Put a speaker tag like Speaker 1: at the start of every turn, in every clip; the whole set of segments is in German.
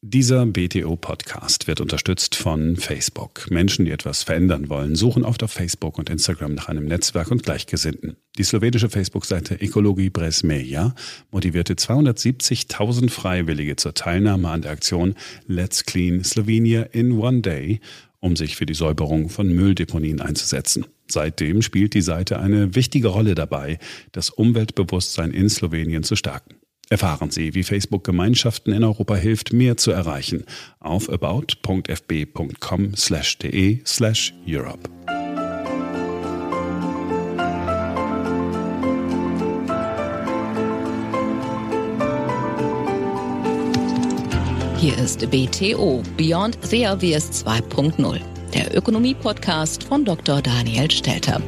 Speaker 1: Dieser BTO-Podcast wird unterstützt von Facebook. Menschen, die etwas verändern wollen, suchen oft auf Facebook und Instagram nach einem Netzwerk und Gleichgesinnten. Die slowenische Facebook-Seite Ekologie Bresmeja motivierte 270.000 Freiwillige zur Teilnahme an der Aktion Let's Clean Slovenia in One Day, um sich für die Säuberung von Mülldeponien einzusetzen. Seitdem spielt die Seite eine wichtige Rolle dabei, das Umweltbewusstsein in Slowenien zu stärken. Erfahren Sie, wie Facebook Gemeinschaften in Europa hilft, mehr zu erreichen auf about.fb.com/de/europe.
Speaker 2: Hier ist BTO Beyond the Obvious 2.0, der Ökonomie-Podcast von Dr. Daniel Stelter.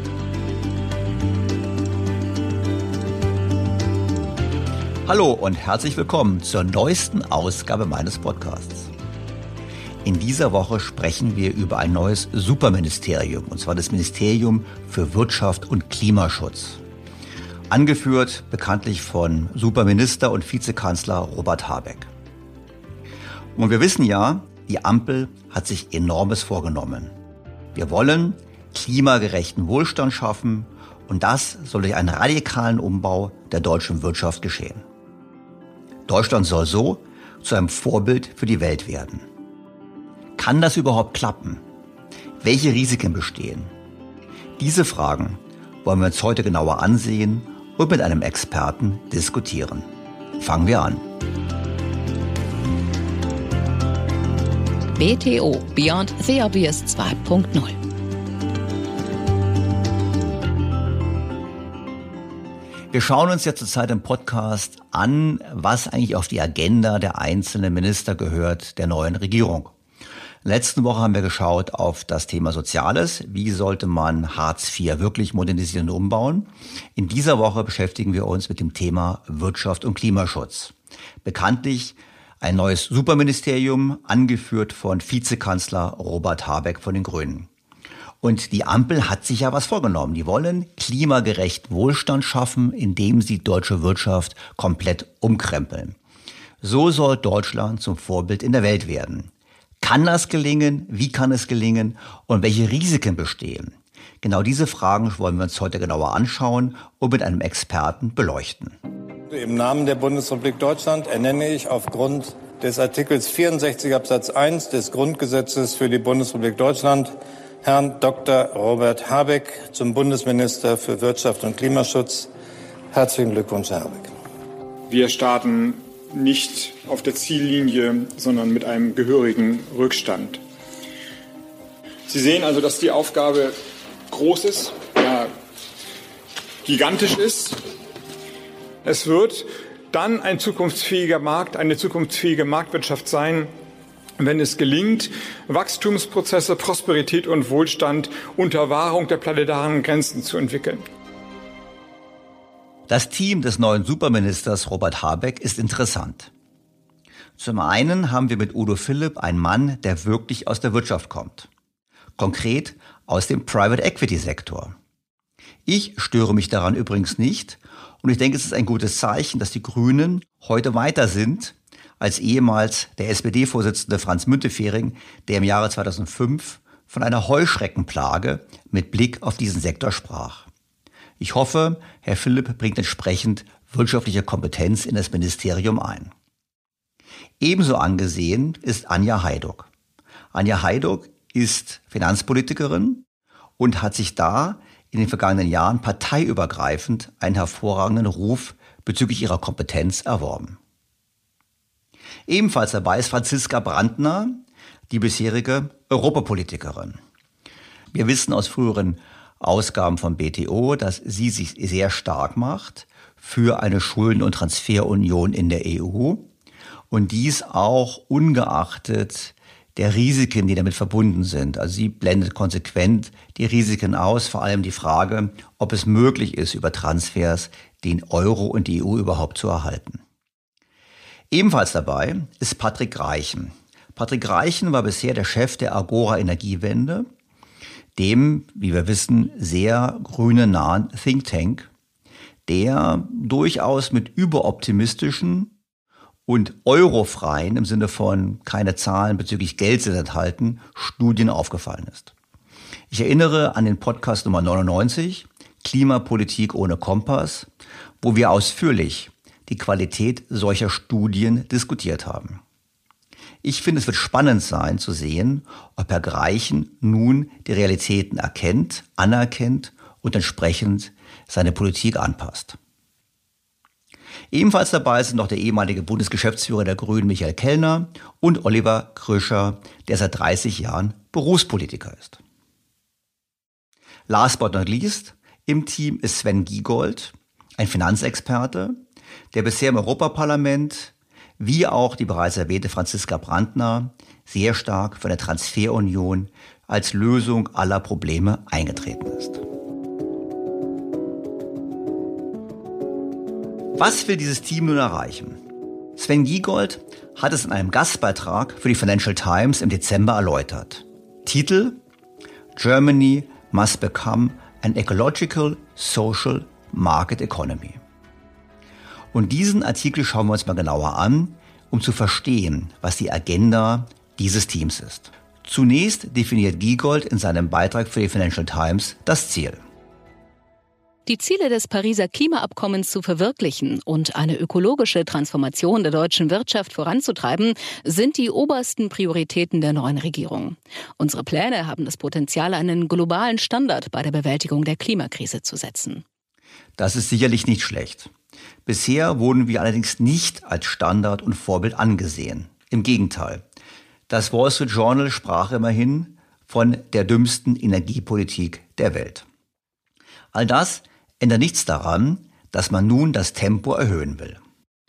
Speaker 3: Hallo und herzlich willkommen zur neuesten Ausgabe meines Podcasts. In dieser Woche sprechen wir über ein neues Superministerium, und zwar das Ministerium für Wirtschaft und Klimaschutz. Angeführt bekanntlich von Superminister und Vizekanzler Robert Habeck. Und wir wissen ja, die Ampel hat sich enormes vorgenommen. Wir wollen klimagerechten Wohlstand schaffen und das soll durch einen radikalen Umbau der deutschen Wirtschaft geschehen. Deutschland soll so zu einem Vorbild für die Welt werden. Kann das überhaupt klappen? Welche Risiken bestehen? Diese Fragen wollen wir uns heute genauer ansehen und mit einem Experten diskutieren. Fangen wir an.
Speaker 2: BTO Beyond the Obvious 2.0
Speaker 3: Wir schauen uns ja zurzeit im Podcast an, was eigentlich auf die Agenda der einzelnen Minister gehört der neuen Regierung. Letzte Woche haben wir geschaut auf das Thema Soziales. Wie sollte man Hartz IV wirklich modernisieren und umbauen? In dieser Woche beschäftigen wir uns mit dem Thema Wirtschaft und Klimaschutz. Bekanntlich ein neues Superministerium, angeführt von Vizekanzler Robert Habeck von den Grünen. Und die Ampel hat sich ja was vorgenommen. Die wollen klimagerecht Wohlstand schaffen, indem sie deutsche Wirtschaft komplett umkrempeln. So soll Deutschland zum Vorbild in der Welt werden. Kann das gelingen? Wie kann es gelingen? Und welche Risiken bestehen? Genau diese Fragen wollen wir uns heute genauer anschauen und mit einem Experten beleuchten.
Speaker 4: Im Namen der Bundesrepublik Deutschland ernenne ich aufgrund des Artikels 64 Absatz 1 des Grundgesetzes für die Bundesrepublik Deutschland Herrn Dr. Robert Habeck zum Bundesminister für Wirtschaft und Klimaschutz. Herzlichen Glückwunsch, Herr Habeck.
Speaker 5: Wir starten nicht auf der Ziellinie, sondern mit einem gehörigen Rückstand. Sie sehen also, dass die Aufgabe groß ist, ja, gigantisch ist. Es wird dann ein zukunftsfähiger Markt, eine zukunftsfähige Marktwirtschaft sein, wenn es gelingt, Wachstumsprozesse, Prosperität und Wohlstand unter Wahrung der planetaren Grenzen zu entwickeln.
Speaker 3: Das Team des neuen Superministers Robert Habeck ist interessant. Zum einen haben wir mit Udo Philipp einen Mann, der wirklich aus der Wirtschaft kommt. Konkret aus dem Private Equity Sektor. Ich störe mich daran übrigens nicht und ich denke, es ist ein gutes Zeichen, dass die Grünen heute weiter sind als ehemals der SPD-Vorsitzende Franz Müntefering, der im Jahre 2005 von einer Heuschreckenplage mit Blick auf diesen Sektor sprach. Ich hoffe, Herr Philipp bringt entsprechend wirtschaftliche Kompetenz in das Ministerium ein. Ebenso angesehen ist Anja Heiduck. Anja Heiduck ist Finanzpolitikerin und hat sich da in den vergangenen Jahren parteiübergreifend einen hervorragenden Ruf bezüglich ihrer Kompetenz erworben. Ebenfalls dabei ist Franziska Brandner, die bisherige Europapolitikerin. Wir wissen aus früheren Ausgaben von BTO, dass sie sich sehr stark macht für eine Schulden- und Transferunion in der EU und dies auch ungeachtet der Risiken, die damit verbunden sind. Also sie blendet konsequent die Risiken aus, vor allem die Frage, ob es möglich ist, über Transfers den Euro und die EU überhaupt zu erhalten. Ebenfalls dabei ist Patrick Reichen. Patrick Reichen war bisher der Chef der Agora Energiewende dem, wie wir wissen, sehr grüne nahen Think Tank, der durchaus mit überoptimistischen und eurofreien, im Sinne von keine Zahlen bezüglich Geld sind enthalten, Studien aufgefallen ist. Ich erinnere an den Podcast Nummer 99, Klimapolitik ohne Kompass, wo wir ausführlich die Qualität solcher Studien diskutiert haben. Ich finde, es wird spannend sein zu sehen, ob Herr Greichen nun die Realitäten erkennt, anerkennt und entsprechend seine Politik anpasst. Ebenfalls dabei sind noch der ehemalige Bundesgeschäftsführer der Grünen Michael Kellner und Oliver Kröscher, der seit 30 Jahren Berufspolitiker ist. Last but not least im Team ist Sven Giegold, ein Finanzexperte, der bisher im Europaparlament wie auch die bereits erwähnte Franziska Brandner sehr stark für eine Transferunion als Lösung aller Probleme eingetreten ist. Was will dieses Team nun erreichen? Sven Giegold hat es in einem Gastbeitrag für die Financial Times im Dezember erläutert. Titel Germany must become an ecological social market economy. Und diesen Artikel schauen wir uns mal genauer an, um zu verstehen, was die Agenda dieses Teams ist. Zunächst definiert Giegold in seinem Beitrag für die Financial Times das Ziel.
Speaker 2: Die Ziele des Pariser Klimaabkommens zu verwirklichen und eine ökologische Transformation der deutschen Wirtschaft voranzutreiben, sind die obersten Prioritäten der neuen Regierung. Unsere Pläne haben das Potenzial, einen globalen Standard bei der Bewältigung der Klimakrise zu setzen.
Speaker 3: Das ist sicherlich nicht schlecht. Bisher wurden wir allerdings nicht als Standard und Vorbild angesehen. Im Gegenteil. Das Wall Street Journal sprach immerhin von der dümmsten Energiepolitik der Welt. All das ändert nichts daran, dass man nun das Tempo erhöhen will.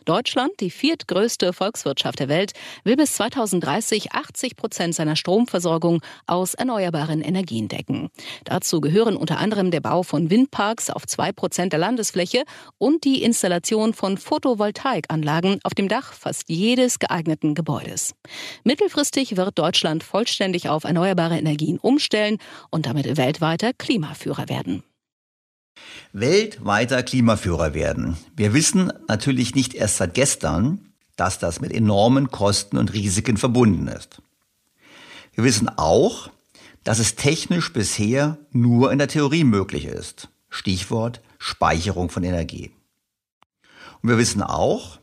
Speaker 2: Deutschland, die viertgrößte Volkswirtschaft der Welt, will bis 2030 80 Prozent seiner Stromversorgung aus erneuerbaren Energien decken. Dazu gehören unter anderem der Bau von Windparks auf zwei Prozent der Landesfläche und die Installation von Photovoltaikanlagen auf dem Dach fast jedes geeigneten Gebäudes. Mittelfristig wird Deutschland vollständig auf erneuerbare Energien umstellen und damit weltweiter Klimaführer werden
Speaker 3: weltweiter Klimaführer werden. Wir wissen natürlich nicht erst seit gestern, dass das mit enormen Kosten und Risiken verbunden ist. Wir wissen auch, dass es technisch bisher nur in der Theorie möglich ist. Stichwort Speicherung von Energie. Und wir wissen auch,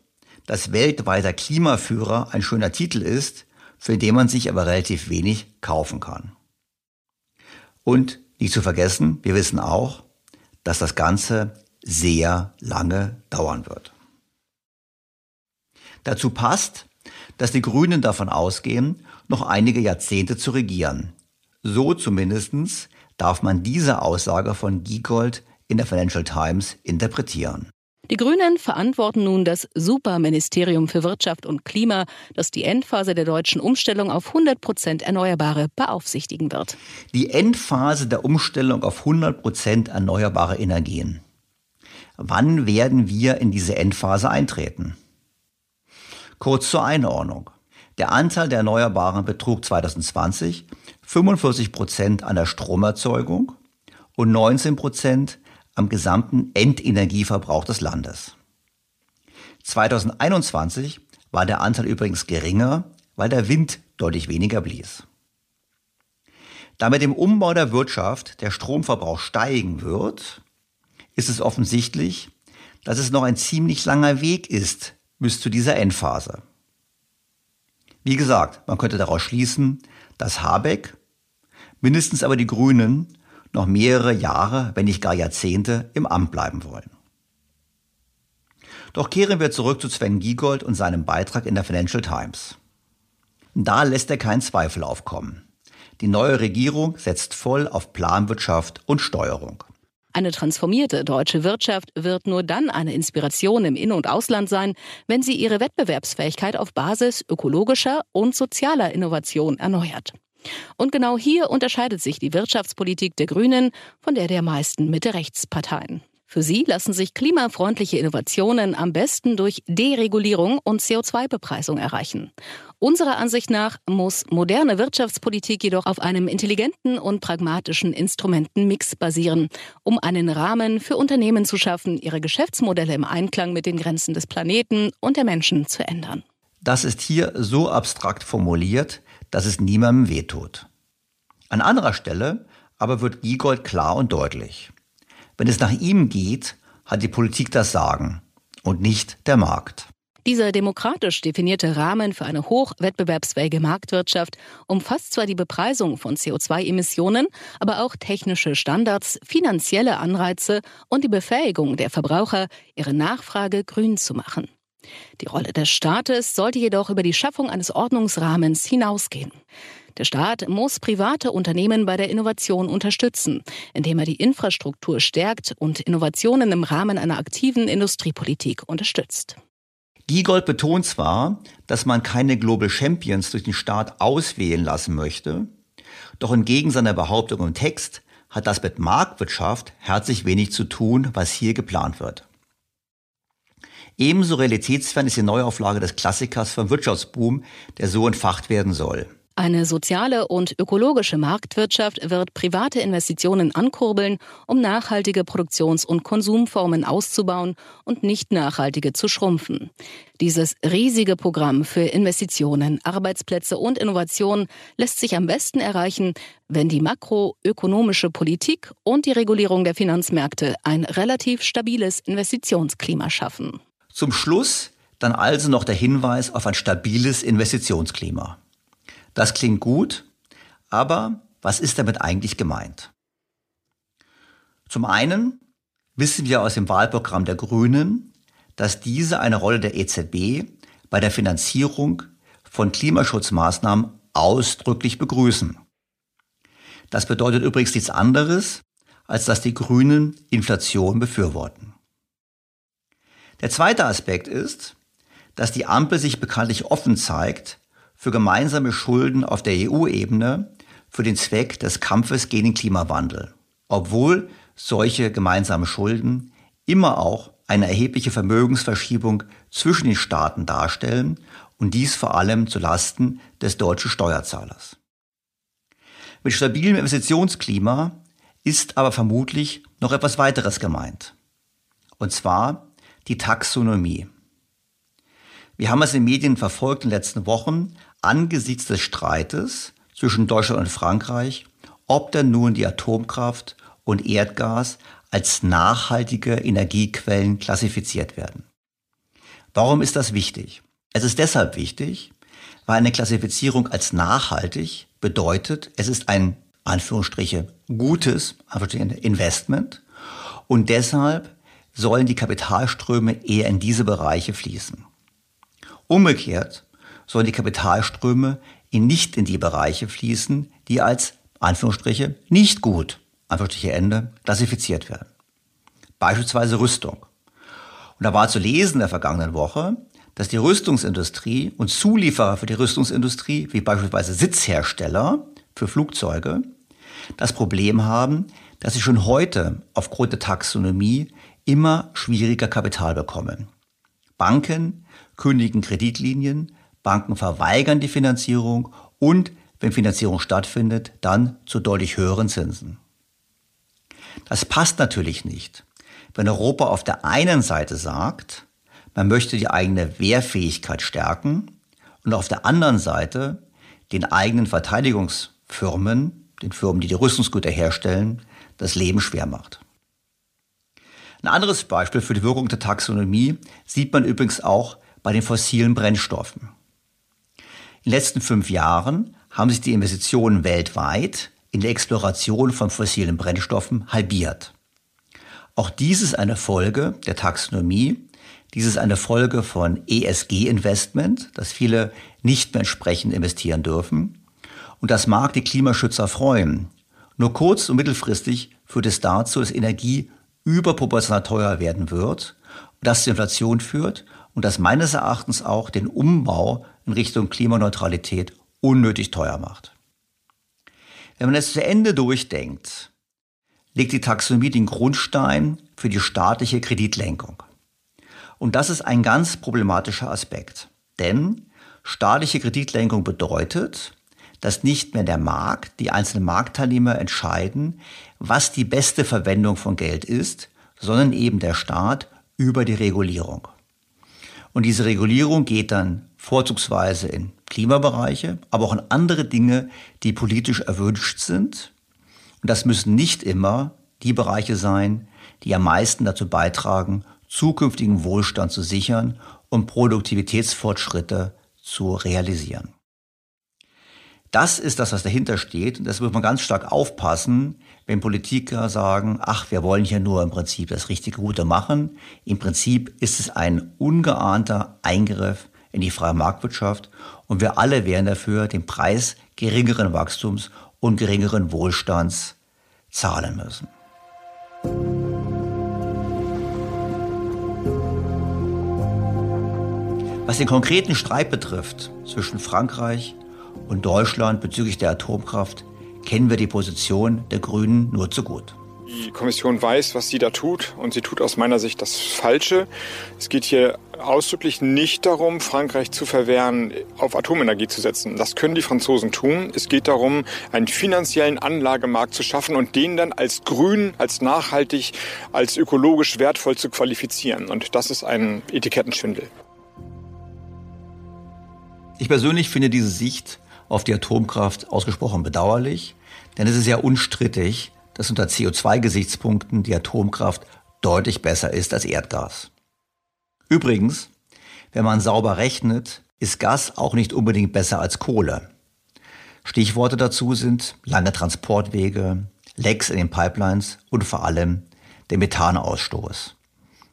Speaker 3: dass weltweiter Klimaführer ein schöner Titel ist, für den man sich aber relativ wenig kaufen kann. Und nicht zu vergessen, wir wissen auch, dass das Ganze sehr lange dauern wird. Dazu passt, dass die Grünen davon ausgehen, noch einige Jahrzehnte zu regieren. So zumindestens darf man diese Aussage von Giegold in der Financial Times interpretieren.
Speaker 2: Die Grünen verantworten nun das Superministerium für Wirtschaft und Klima, das die Endphase der deutschen Umstellung auf 100 Prozent Erneuerbare beaufsichtigen wird.
Speaker 3: Die Endphase der Umstellung auf 100 Prozent erneuerbare Energien. Wann werden wir in diese Endphase eintreten? Kurz zur Einordnung. Der Anteil der Erneuerbaren betrug 2020 45 Prozent an der Stromerzeugung und 19 Prozent am gesamten Endenergieverbrauch des Landes. 2021 war der Anteil übrigens geringer, weil der Wind deutlich weniger blies. Da mit dem Umbau der Wirtschaft der Stromverbrauch steigen wird, ist es offensichtlich, dass es noch ein ziemlich langer Weg ist bis zu dieser Endphase. Wie gesagt, man könnte daraus schließen, dass Habeck, mindestens aber die Grünen noch mehrere Jahre, wenn nicht gar Jahrzehnte im Amt bleiben wollen. Doch kehren wir zurück zu Sven Giegold und seinem Beitrag in der Financial Times. Da lässt er keinen Zweifel aufkommen. Die neue Regierung setzt voll auf Planwirtschaft und Steuerung.
Speaker 2: Eine transformierte deutsche Wirtschaft wird nur dann eine Inspiration im In- und Ausland sein, wenn sie ihre Wettbewerbsfähigkeit auf Basis ökologischer und sozialer Innovation erneuert. Und genau hier unterscheidet sich die Wirtschaftspolitik der Grünen von der der meisten Mitte-Rechts-Parteien. Für sie lassen sich klimafreundliche Innovationen am besten durch Deregulierung und CO2-Bepreisung erreichen. Unserer Ansicht nach muss moderne Wirtschaftspolitik jedoch auf einem intelligenten und pragmatischen Instrumentenmix basieren, um einen Rahmen für Unternehmen zu schaffen, ihre Geschäftsmodelle im Einklang mit den Grenzen des Planeten und der Menschen zu ändern.
Speaker 3: Das ist hier so abstrakt formuliert, dass es niemandem wehtut. An anderer Stelle aber wird Giegold klar und deutlich. Wenn es nach ihm geht, hat die Politik das Sagen und nicht der Markt.
Speaker 2: Dieser demokratisch definierte Rahmen für eine hochwettbewerbsfähige Marktwirtschaft umfasst zwar die Bepreisung von CO2-Emissionen, aber auch technische Standards, finanzielle Anreize und die Befähigung der Verbraucher, ihre Nachfrage grün zu machen. Die Rolle des Staates sollte jedoch über die Schaffung eines Ordnungsrahmens hinausgehen. Der Staat muss private Unternehmen bei der Innovation unterstützen, indem er die Infrastruktur stärkt und Innovationen im Rahmen einer aktiven Industriepolitik unterstützt.
Speaker 3: Giegold betont zwar, dass man keine Global Champions durch den Staat auswählen lassen möchte, doch entgegen seiner Behauptung im Text hat das mit Marktwirtschaft herzlich wenig zu tun, was hier geplant wird. Ebenso realitätsfern ist die Neuauflage des Klassikers vom Wirtschaftsboom, der so entfacht werden soll.
Speaker 2: Eine soziale und ökologische Marktwirtschaft wird private Investitionen ankurbeln, um nachhaltige Produktions- und Konsumformen auszubauen und nicht nachhaltige zu schrumpfen. Dieses riesige Programm für Investitionen, Arbeitsplätze und Innovation lässt sich am besten erreichen, wenn die makroökonomische Politik und die Regulierung der Finanzmärkte ein relativ stabiles Investitionsklima schaffen.
Speaker 3: Zum Schluss dann also noch der Hinweis auf ein stabiles Investitionsklima. Das klingt gut, aber was ist damit eigentlich gemeint? Zum einen wissen wir aus dem Wahlprogramm der Grünen, dass diese eine Rolle der EZB bei der Finanzierung von Klimaschutzmaßnahmen ausdrücklich begrüßen. Das bedeutet übrigens nichts anderes, als dass die Grünen Inflation befürworten. Der zweite Aspekt ist, dass die Ampel sich bekanntlich offen zeigt für gemeinsame Schulden auf der EU-Ebene für den Zweck des Kampfes gegen den Klimawandel, obwohl solche gemeinsamen Schulden immer auch eine erhebliche Vermögensverschiebung zwischen den Staaten darstellen und dies vor allem zu Lasten des deutschen Steuerzahlers. Mit stabilem Investitionsklima ist aber vermutlich noch etwas weiteres gemeint. Und zwar die Taxonomie. Wir haben es in den Medien verfolgt in den letzten Wochen angesichts des Streites zwischen Deutschland und Frankreich, ob denn nun die Atomkraft und Erdgas als nachhaltige Energiequellen klassifiziert werden. Warum ist das wichtig? Es ist deshalb wichtig, weil eine Klassifizierung als nachhaltig bedeutet, es ist ein Anführungsstriche gutes Investment und deshalb sollen die Kapitalströme eher in diese Bereiche fließen. Umgekehrt sollen die Kapitalströme nicht in die Bereiche fließen, die als Anführungsstriche nicht gut, Anführungsstriche Ende, klassifiziert werden. Beispielsweise Rüstung. Und da war zu lesen in der vergangenen Woche, dass die Rüstungsindustrie und Zulieferer für die Rüstungsindustrie, wie beispielsweise Sitzhersteller für Flugzeuge, das Problem haben, dass sie schon heute aufgrund der Taxonomie immer schwieriger Kapital bekommen. Banken kündigen Kreditlinien, Banken verweigern die Finanzierung und, wenn Finanzierung stattfindet, dann zu deutlich höheren Zinsen. Das passt natürlich nicht. Wenn Europa auf der einen Seite sagt, man möchte die eigene Wehrfähigkeit stärken und auf der anderen Seite den eigenen Verteidigungsfirmen, den Firmen, die die Rüstungsgüter herstellen, das Leben schwer macht. Ein anderes Beispiel für die Wirkung der Taxonomie sieht man übrigens auch bei den fossilen Brennstoffen. In den letzten fünf Jahren haben sich die Investitionen weltweit in der Exploration von fossilen Brennstoffen halbiert. Auch dies ist eine Folge der Taxonomie. Dies ist eine Folge von ESG-Investment, dass viele nicht mehr entsprechend investieren dürfen. Und das mag die Klimaschützer freuen. Nur kurz- und mittelfristig führt es dazu, dass Energie überproportional teuer werden wird, das zur Inflation führt und das meines Erachtens auch den Umbau in Richtung Klimaneutralität unnötig teuer macht. Wenn man es zu Ende durchdenkt, legt die Taxonomie den Grundstein für die staatliche Kreditlenkung. Und das ist ein ganz problematischer Aspekt. Denn staatliche Kreditlenkung bedeutet, dass nicht mehr der Markt, die einzelnen Marktteilnehmer entscheiden, was die beste Verwendung von Geld ist, sondern eben der Staat über die Regulierung. Und diese Regulierung geht dann vorzugsweise in Klimabereiche, aber auch in andere Dinge, die politisch erwünscht sind. Und das müssen nicht immer die Bereiche sein, die am meisten dazu beitragen, zukünftigen Wohlstand zu sichern und Produktivitätsfortschritte zu realisieren. Das ist das, was dahinter steht. Und das muss man ganz stark aufpassen, wenn Politiker sagen, ach, wir wollen hier nur im Prinzip das richtige Gute machen. Im Prinzip ist es ein ungeahnter Eingriff in die freie Marktwirtschaft. Und wir alle wären dafür, den Preis geringeren Wachstums und geringeren Wohlstands zahlen müssen. Was den konkreten Streit betrifft zwischen Frankreich und Deutschland bezüglich der Atomkraft kennen wir die Position der Grünen nur zu gut.
Speaker 5: Die Kommission weiß, was sie da tut und sie tut aus meiner Sicht das Falsche. Es geht hier ausdrücklich nicht darum, Frankreich zu verwehren, auf Atomenergie zu setzen. Das können die Franzosen tun. Es geht darum, einen finanziellen Anlagemarkt zu schaffen und den dann als grün, als nachhaltig, als ökologisch wertvoll zu qualifizieren. Und das ist ein Etikettenschwindel.
Speaker 3: Ich persönlich finde diese Sicht auf die Atomkraft ausgesprochen bedauerlich, denn es ist ja unstrittig, dass unter CO2-Gesichtspunkten die Atomkraft deutlich besser ist als Erdgas. Übrigens, wenn man sauber rechnet, ist Gas auch nicht unbedingt besser als Kohle. Stichworte dazu sind lange Transportwege, Lecks in den Pipelines und vor allem der Methanausstoß.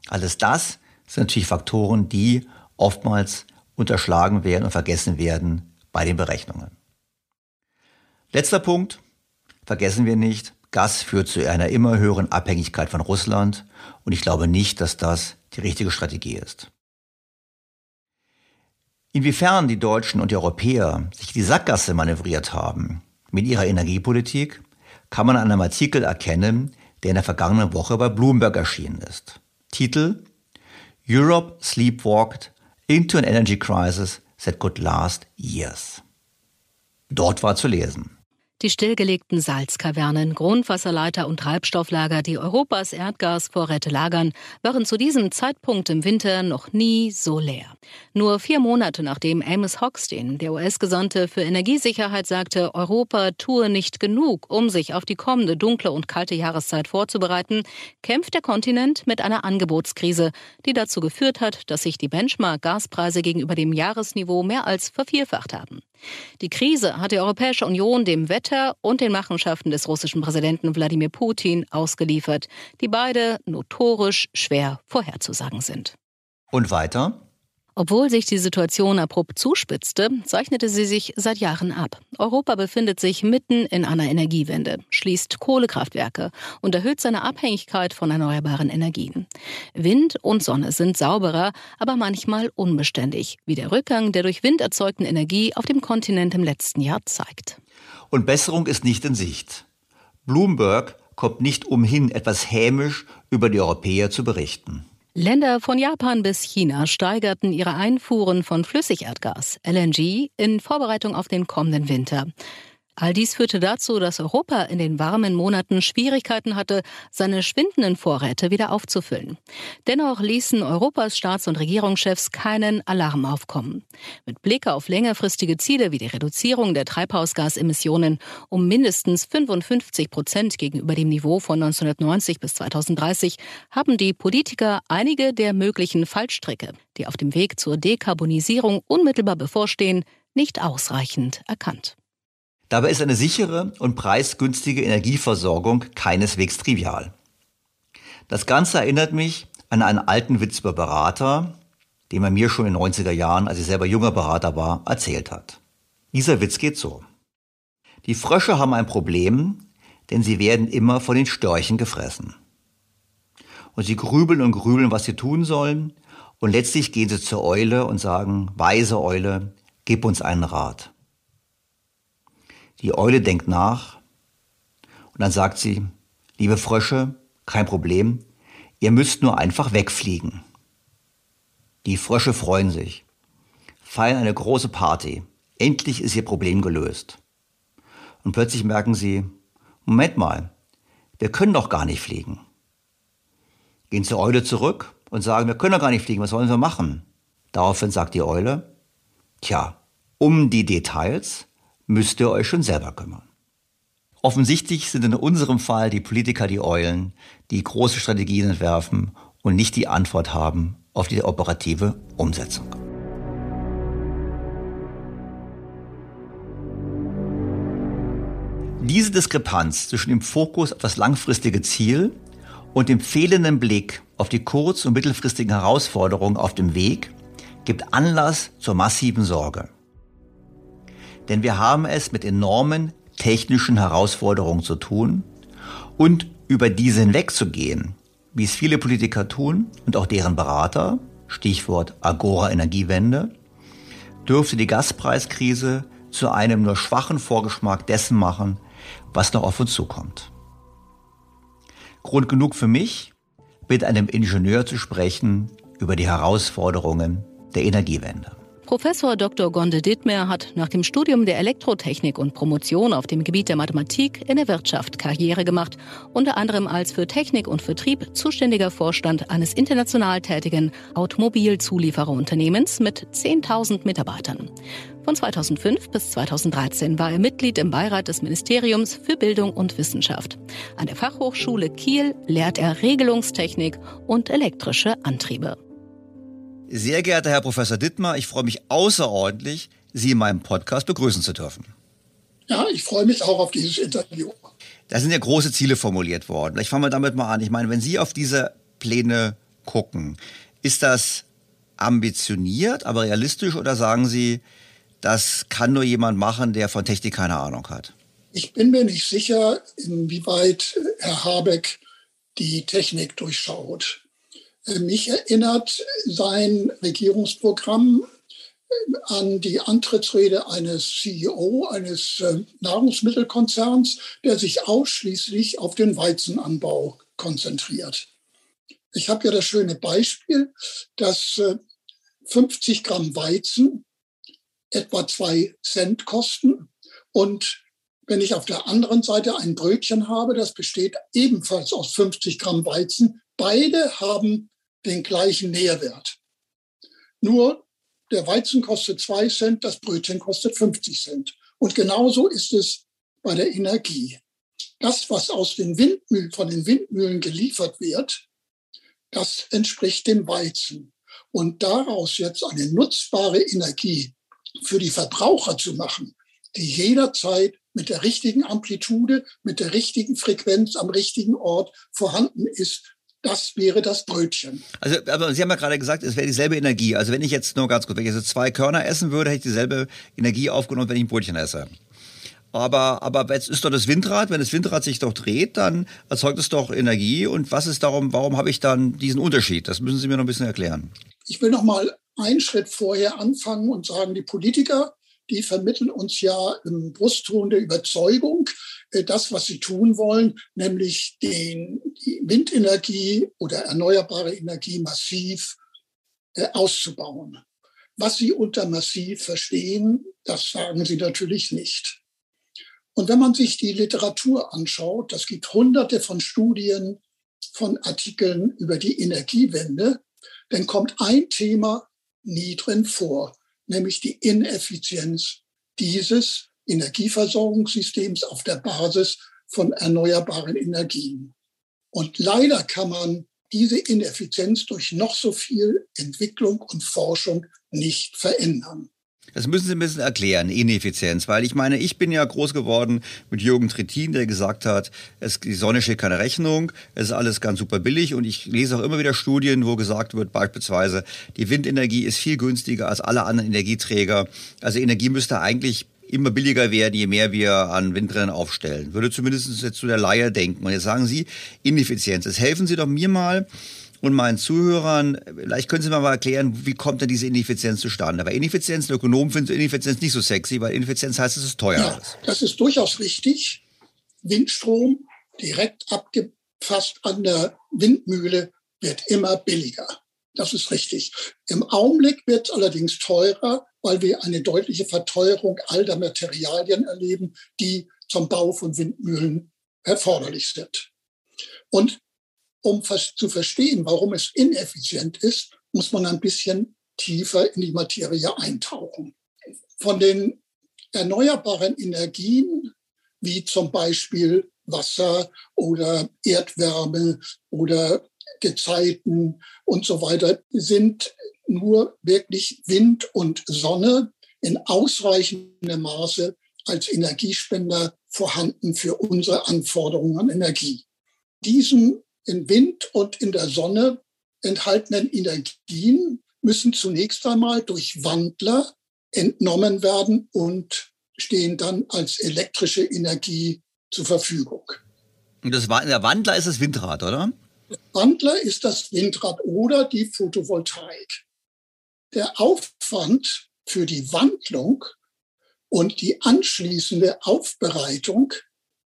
Speaker 3: Alles das sind natürlich Faktoren, die oftmals unterschlagen werden und vergessen werden bei den Berechnungen. Letzter Punkt. Vergessen wir nicht, Gas führt zu einer immer höheren Abhängigkeit von Russland und ich glaube nicht, dass das die richtige Strategie ist. Inwiefern die Deutschen und die Europäer sich die Sackgasse manövriert haben mit ihrer Energiepolitik, kann man an einem Artikel erkennen, der in der vergangenen Woche bei Bloomberg erschienen ist. Titel Europe sleepwalked into an energy crisis that could last years. Dort war zu lesen.
Speaker 2: Die stillgelegten Salzkavernen, Grundwasserleiter und Treibstofflager, die Europas Erdgasvorräte lagern, waren zu diesem Zeitpunkt im Winter noch nie so leer. Nur vier Monate nachdem Amos Hochstein, der US-Gesandte für Energiesicherheit, sagte, Europa tue nicht genug, um sich auf die kommende dunkle und kalte Jahreszeit vorzubereiten, kämpft der Kontinent mit einer Angebotskrise, die dazu geführt hat, dass sich die Benchmark-Gaspreise gegenüber dem Jahresniveau mehr als vervierfacht haben. Die Krise hat die Europäische Union dem Wetter und den Machenschaften des russischen Präsidenten Wladimir Putin ausgeliefert, die beide notorisch schwer vorherzusagen sind.
Speaker 3: Und weiter?
Speaker 2: Obwohl sich die Situation abrupt zuspitzte, zeichnete sie sich seit Jahren ab. Europa befindet sich mitten in einer Energiewende, schließt Kohlekraftwerke und erhöht seine Abhängigkeit von erneuerbaren Energien. Wind und Sonne sind sauberer, aber manchmal unbeständig, wie der Rückgang der durch Wind erzeugten Energie auf dem Kontinent im letzten Jahr zeigt.
Speaker 3: Und Besserung ist nicht in Sicht. Bloomberg kommt nicht umhin, etwas hämisch über die Europäer zu berichten.
Speaker 2: Länder von Japan bis China steigerten ihre Einfuhren von Flüssigerdgas, LNG, in Vorbereitung auf den kommenden Winter. All dies führte dazu, dass Europa in den warmen Monaten Schwierigkeiten hatte, seine schwindenden Vorräte wieder aufzufüllen. Dennoch ließen Europas Staats- und Regierungschefs keinen Alarm aufkommen. Mit Blick auf längerfristige Ziele wie die Reduzierung der Treibhausgasemissionen um mindestens 55 Prozent gegenüber dem Niveau von 1990 bis 2030 haben die Politiker einige der möglichen Fallstricke, die auf dem Weg zur Dekarbonisierung unmittelbar bevorstehen, nicht ausreichend erkannt.
Speaker 3: Dabei ist eine sichere und preisgünstige Energieversorgung keineswegs trivial. Das Ganze erinnert mich an einen alten Witz über Berater, den man mir schon in den 90er Jahren, als ich selber junger Berater war, erzählt hat. Dieser Witz geht so. Die Frösche haben ein Problem, denn sie werden immer von den Störchen gefressen. Und sie grübeln und grübeln, was sie tun sollen, und letztlich gehen sie zur Eule und sagen, weise Eule, gib uns einen Rat. Die Eule denkt nach und dann sagt sie, liebe Frösche, kein Problem, ihr müsst nur einfach wegfliegen. Die Frösche freuen sich, feiern eine große Party. Endlich ist ihr Problem gelöst. Und plötzlich merken sie, Moment mal, wir können doch gar nicht fliegen. Gehen zur Eule zurück und sagen, wir können doch gar nicht fliegen, was sollen wir machen? Daraufhin sagt die Eule, tja, um die Details müsst ihr euch schon selber kümmern. Offensichtlich sind in unserem Fall die Politiker die Eulen, die große Strategien entwerfen und nicht die Antwort haben auf die operative Umsetzung. Diese Diskrepanz zwischen dem Fokus auf das langfristige Ziel und dem fehlenden Blick auf die kurz- und mittelfristigen Herausforderungen auf dem Weg gibt Anlass zur massiven Sorge. Denn wir haben es mit enormen technischen Herausforderungen zu tun und über diese hinwegzugehen, wie es viele Politiker tun und auch deren Berater, Stichwort Agora Energiewende, dürfte die Gaspreiskrise zu einem nur schwachen Vorgeschmack dessen machen, was noch auf uns zukommt. Grund genug für mich, mit einem Ingenieur zu sprechen über die Herausforderungen der Energiewende.
Speaker 2: Professor Dr. Gonde Dittmer hat nach dem Studium der Elektrotechnik und Promotion auf dem Gebiet der Mathematik in der Wirtschaft Karriere gemacht, unter anderem als für Technik und Vertrieb zuständiger Vorstand eines international tätigen Automobilzuliefererunternehmens mit 10.000 Mitarbeitern. Von 2005 bis 2013 war er Mitglied im Beirat des Ministeriums für Bildung und Wissenschaft. An der Fachhochschule Kiel lehrt er Regelungstechnik und elektrische Antriebe.
Speaker 3: Sehr geehrter Herr Professor Dittmar, ich freue mich außerordentlich, Sie in meinem Podcast begrüßen zu dürfen.
Speaker 6: Ja, ich freue mich auch auf dieses Interview.
Speaker 3: Da sind ja große Ziele formuliert worden. Ich fange mal damit mal an. Ich meine, wenn Sie auf diese Pläne gucken, ist das ambitioniert, aber realistisch oder sagen Sie, das kann nur jemand machen, der von Technik keine Ahnung hat?
Speaker 6: Ich bin mir nicht sicher, inwieweit Herr Habeck die Technik durchschaut. Mich erinnert sein Regierungsprogramm an die Antrittsrede eines CEO eines äh, Nahrungsmittelkonzerns, der sich ausschließlich auf den Weizenanbau konzentriert. Ich habe ja das schöne Beispiel, dass 50 Gramm Weizen etwa zwei Cent kosten und wenn ich auf der anderen Seite ein Brötchen habe, das besteht ebenfalls aus 50 Gramm Weizen, beide haben den gleichen Nährwert. Nur der Weizen kostet zwei Cent, das Brötchen kostet 50 Cent. Und genauso ist es bei der Energie. Das, was aus den Windmühlen, von den Windmühlen geliefert wird, das entspricht dem Weizen. Und daraus jetzt eine nutzbare Energie für die Verbraucher zu machen, die jederzeit mit der richtigen Amplitude, mit der richtigen Frequenz am richtigen Ort vorhanden ist, das wäre das Brötchen.
Speaker 3: Also, aber Sie haben ja gerade gesagt, es wäre dieselbe Energie. Also wenn ich jetzt nur ganz kurz, wenn ich jetzt zwei Körner essen würde, hätte ich dieselbe Energie aufgenommen, wenn ich ein Brötchen esse. Aber, aber jetzt ist doch das Windrad, wenn das Windrad sich doch dreht, dann erzeugt es doch Energie. Und was ist darum, warum habe ich dann diesen Unterschied? Das müssen Sie mir noch ein bisschen erklären.
Speaker 6: Ich will noch mal einen Schritt vorher anfangen und sagen, die Politiker die vermitteln uns ja im Brustton der Überzeugung, äh, das, was sie tun wollen, nämlich den, die Windenergie oder erneuerbare Energie massiv äh, auszubauen. Was sie unter massiv verstehen, das sagen sie natürlich nicht. Und wenn man sich die Literatur anschaut, das gibt hunderte von Studien, von Artikeln über die Energiewende, dann kommt ein Thema nie drin vor nämlich die Ineffizienz dieses Energieversorgungssystems auf der Basis von erneuerbaren Energien. Und leider kann man diese Ineffizienz durch noch so viel Entwicklung und Forschung nicht verändern.
Speaker 3: Das müssen Sie ein bisschen erklären, Ineffizienz, weil ich meine, ich bin ja groß geworden mit Jürgen Trittin, der gesagt hat, es, die Sonne steht keine Rechnung, es ist alles ganz super billig und ich lese auch immer wieder Studien, wo gesagt wird, beispielsweise, die Windenergie ist viel günstiger als alle anderen Energieträger. Also Energie müsste eigentlich immer billiger werden, je mehr wir an Windrädern aufstellen. Würde zumindest jetzt zu der Laie denken. Und jetzt sagen Sie, Ineffizienz. Jetzt helfen Sie doch mir mal, und meinen Zuhörern, vielleicht können Sie mir mal erklären, wie kommt denn diese Ineffizienz zustande? Weil Ineffizienz, der Ökonom findet Ineffizienz nicht so sexy, weil Ineffizienz heißt, es ist teuer.
Speaker 6: Ja, das ist durchaus richtig. Windstrom direkt abgefasst an der Windmühle wird immer billiger. Das ist richtig. Im Augenblick wird es allerdings teurer, weil wir eine deutliche Verteuerung all der Materialien erleben, die zum Bau von Windmühlen erforderlich sind. Und um zu verstehen, warum es ineffizient ist, muss man ein bisschen tiefer in die Materie eintauchen. Von den erneuerbaren Energien, wie zum Beispiel Wasser oder Erdwärme oder Gezeiten und so weiter, sind nur wirklich Wind und Sonne in ausreichendem Maße als Energiespender vorhanden für unsere Anforderungen an Energie. Diesen in Wind und in der Sonne enthaltenen Energien müssen zunächst einmal durch Wandler entnommen werden und stehen dann als elektrische Energie zur Verfügung.
Speaker 3: Und das, der Wandler ist das Windrad, oder?
Speaker 6: Der Wandler ist das Windrad oder die Photovoltaik. Der Aufwand für die Wandlung und die anschließende Aufbereitung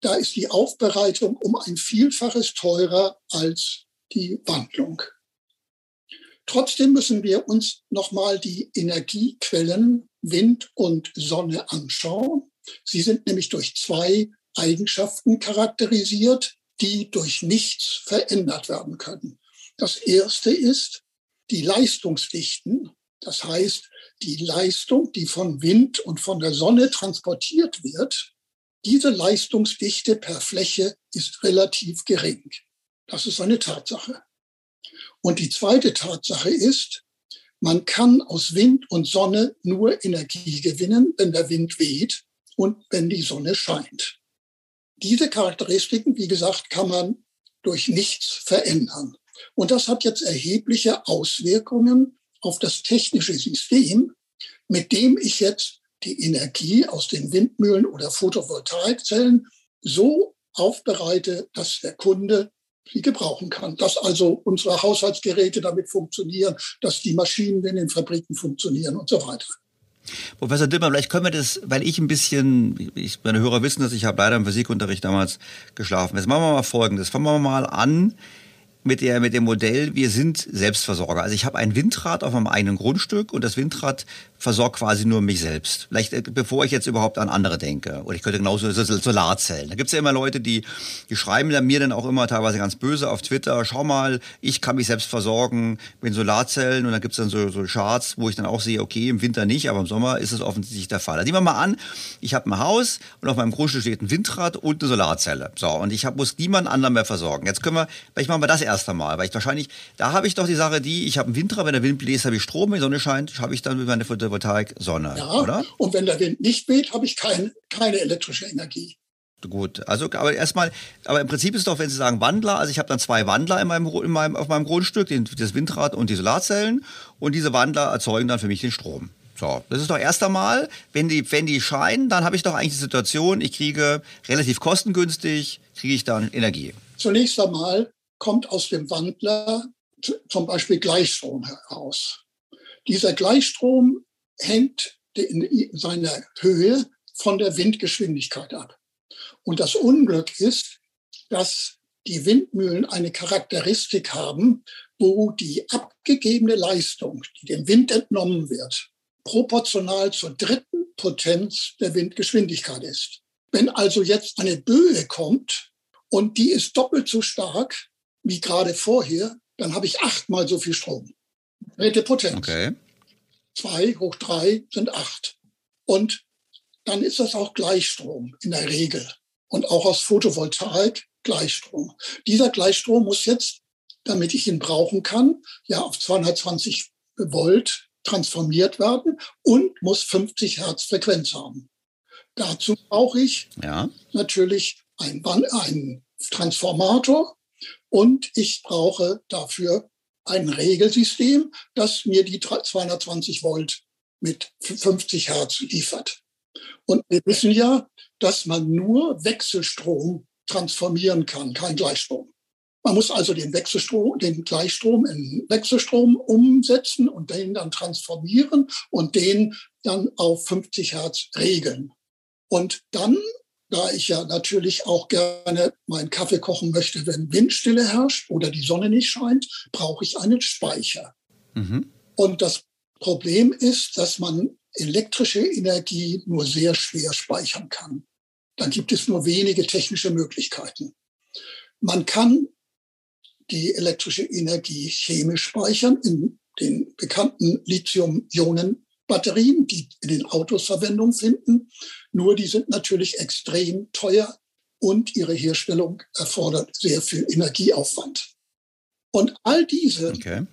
Speaker 6: da ist die Aufbereitung um ein Vielfaches teurer als die Wandlung. Trotzdem müssen wir uns nochmal die Energiequellen Wind und Sonne anschauen. Sie sind nämlich durch zwei Eigenschaften charakterisiert, die durch nichts verändert werden können. Das erste ist die Leistungsdichten. Das heißt, die Leistung, die von Wind und von der Sonne transportiert wird, diese Leistungsdichte per Fläche ist relativ gering. Das ist eine Tatsache. Und die zweite Tatsache ist, man kann aus Wind und Sonne nur Energie gewinnen, wenn der Wind weht und wenn die Sonne scheint. Diese Charakteristiken, wie gesagt, kann man durch nichts verändern. Und das hat jetzt erhebliche Auswirkungen auf das technische System, mit dem ich jetzt die Energie aus den Windmühlen oder Photovoltaikzellen so aufbereite, dass der Kunde sie gebrauchen kann. Dass also unsere Haushaltsgeräte damit funktionieren, dass die Maschinen in den Fabriken funktionieren und so weiter.
Speaker 3: Professor Dimmer, vielleicht können wir das, weil ich ein bisschen, ich, meine Hörer wissen das, ich habe leider im Physikunterricht damals geschlafen. Jetzt machen wir mal Folgendes. Fangen wir mal an mit, der, mit dem Modell, wir sind Selbstversorger. Also ich habe ein Windrad auf meinem eigenen Grundstück und das Windrad versorgt quasi nur mich selbst. Vielleicht äh, bevor ich jetzt überhaupt an andere denke. Oder ich könnte genauso Solarzellen. Da gibt's ja immer Leute, die, die schreiben dann mir dann auch immer teilweise ganz böse auf Twitter, schau mal, ich kann mich selbst versorgen mit Solarzellen und dann gibt's dann so, so Charts, wo ich dann auch sehe, okay, im Winter nicht, aber im Sommer ist es offensichtlich der Fall. Also nehmen wir mal an, ich habe ein Haus und auf meinem Grundstück steht ein Windrad und eine Solarzelle. So, und ich hab, muss niemand anderen mehr versorgen. Jetzt können wir, vielleicht machen wir das erst einmal, weil ich wahrscheinlich, da habe ich doch die Sache, die, ich habe einen Windrad, wenn der Wind bläst, habe ich Strom, wenn die Sonne scheint, habe ich dann über meine Photovoltaik Sonne,
Speaker 6: ja,
Speaker 3: oder?
Speaker 6: Und wenn der Wind nicht weht, habe ich kein, keine elektrische Energie.
Speaker 3: Gut, also aber erstmal, aber im Prinzip ist doch, wenn Sie sagen Wandler, also ich habe dann zwei Wandler in meinem, in meinem, auf meinem Grundstück, den, das Windrad und die Solarzellen und diese Wandler erzeugen dann für mich den Strom. So, das ist doch erst einmal, wenn die, wenn die scheinen, dann habe ich doch eigentlich die Situation, ich kriege relativ kostengünstig, kriege ich dann Energie.
Speaker 6: Zunächst einmal kommt aus dem Wandler zum Beispiel Gleichstrom heraus. Dieser Gleichstrom hängt in seiner Höhe von der Windgeschwindigkeit ab. Und das Unglück ist, dass die Windmühlen eine Charakteristik haben, wo die abgegebene Leistung, die dem Wind entnommen wird, proportional zur dritten Potenz der Windgeschwindigkeit ist. Wenn also jetzt eine Böe kommt und die ist doppelt so stark wie gerade vorher, dann habe ich achtmal so viel Strom. Dritte Potenz.
Speaker 3: Okay.
Speaker 6: Zwei hoch drei sind acht. Und dann ist das auch Gleichstrom in der Regel. Und auch aus Photovoltaik Gleichstrom. Dieser Gleichstrom muss jetzt, damit ich ihn brauchen kann, ja auf 220 Volt transformiert werden und muss 50 Hertz Frequenz haben. Dazu brauche ich ja. natürlich einen, einen Transformator und ich brauche dafür ein Regelsystem, das mir die 220 Volt mit 50 Hertz liefert. Und wir wissen ja, dass man nur Wechselstrom transformieren kann, kein Gleichstrom. Man muss also den Wechselstrom, den Gleichstrom in Wechselstrom umsetzen und den dann transformieren und den dann auf 50 Hertz regeln. Und dann da ich ja natürlich auch gerne meinen Kaffee kochen möchte, wenn Windstille herrscht oder die Sonne nicht scheint, brauche ich einen Speicher. Mhm. Und das Problem ist, dass man elektrische Energie nur sehr schwer speichern kann. Da gibt es nur wenige technische Möglichkeiten. Man kann die elektrische Energie chemisch speichern in den bekannten Lithium-Ionen Batterien, die in den Autos Verwendung finden. Nur die sind natürlich extrem teuer und ihre Herstellung erfordert sehr viel Energieaufwand. Und all diese okay.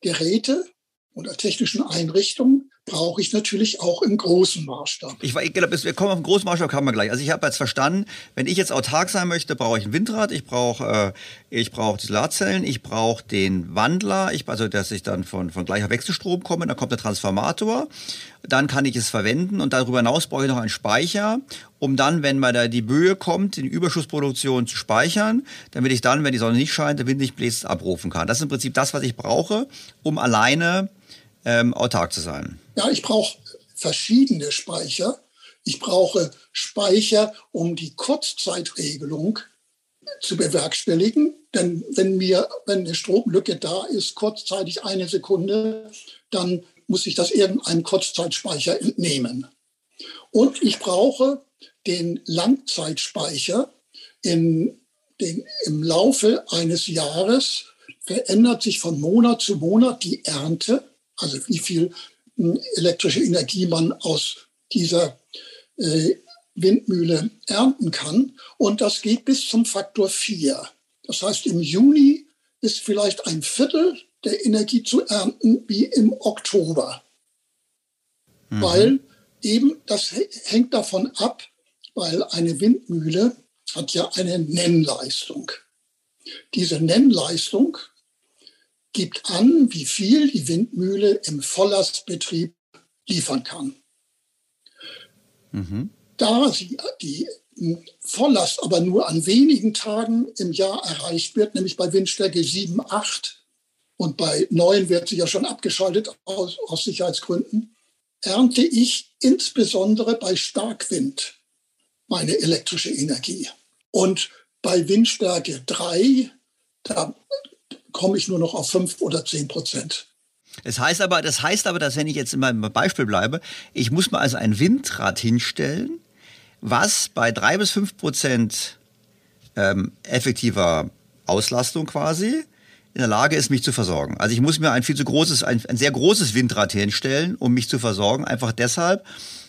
Speaker 6: Geräte oder technischen Einrichtungen brauche ich natürlich auch im großen Maßstab.
Speaker 3: Ich, ich glaube, wir kommen auf den großen Maßstab, kann man gleich. Also ich habe jetzt verstanden, wenn ich jetzt autark sein möchte, brauche ich ein Windrad, ich brauche äh, ich brauche die Solarzellen, ich brauche den Wandler, ich, also dass ich dann von, von gleicher Wechselstrom komme, dann kommt der Transformator, dann kann ich es verwenden und darüber hinaus brauche ich noch einen Speicher, um dann, wenn mal da die Böe kommt, die Überschussproduktion zu speichern, damit ich dann, wenn die Sonne nicht scheint, der Wind nicht bläst, abrufen kann. Das ist im Prinzip das, was ich brauche, um alleine ähm, autark zu sein.
Speaker 6: Ja, ich brauche verschiedene Speicher. Ich brauche Speicher, um die Kurzzeitregelung zu bewerkstelligen. Denn wenn mir, wenn eine Stromlücke da ist, kurzzeitig eine Sekunde, dann muss ich das irgendeinem Kurzzeitspeicher entnehmen. Und ich brauche den Langzeitspeicher. In den, Im Laufe eines Jahres verändert sich von Monat zu Monat die Ernte, also wie viel elektrische Energie man aus dieser äh, Windmühle ernten kann. Und das geht bis zum Faktor 4. Das heißt, im Juni ist vielleicht ein Viertel der Energie zu ernten wie im Oktober. Mhm. Weil eben das hängt davon ab, weil eine Windmühle hat ja eine Nennleistung. Diese Nennleistung gibt an, wie viel die Windmühle im Volllastbetrieb liefern kann. Mhm. Da sie die Volllast aber nur an wenigen Tagen im Jahr erreicht wird, nämlich bei Windstärke 7, 8 und bei 9 wird sie ja schon abgeschaltet aus, aus Sicherheitsgründen, ernte ich insbesondere bei Starkwind meine elektrische Energie. Und bei Windstärke 3, da komme ich nur noch auf 5 oder 10 Prozent.
Speaker 3: Das heißt aber, das heißt aber, dass wenn ich jetzt in meinem Beispiel bleibe, ich muss mir also ein Windrad hinstellen, was bei drei bis fünf Prozent ähm, effektiver Auslastung quasi in der Lage ist, mich zu versorgen. Also ich muss mir ein viel zu großes, ein, ein sehr großes Windrad hinstellen, um mich zu versorgen. Einfach deshalb,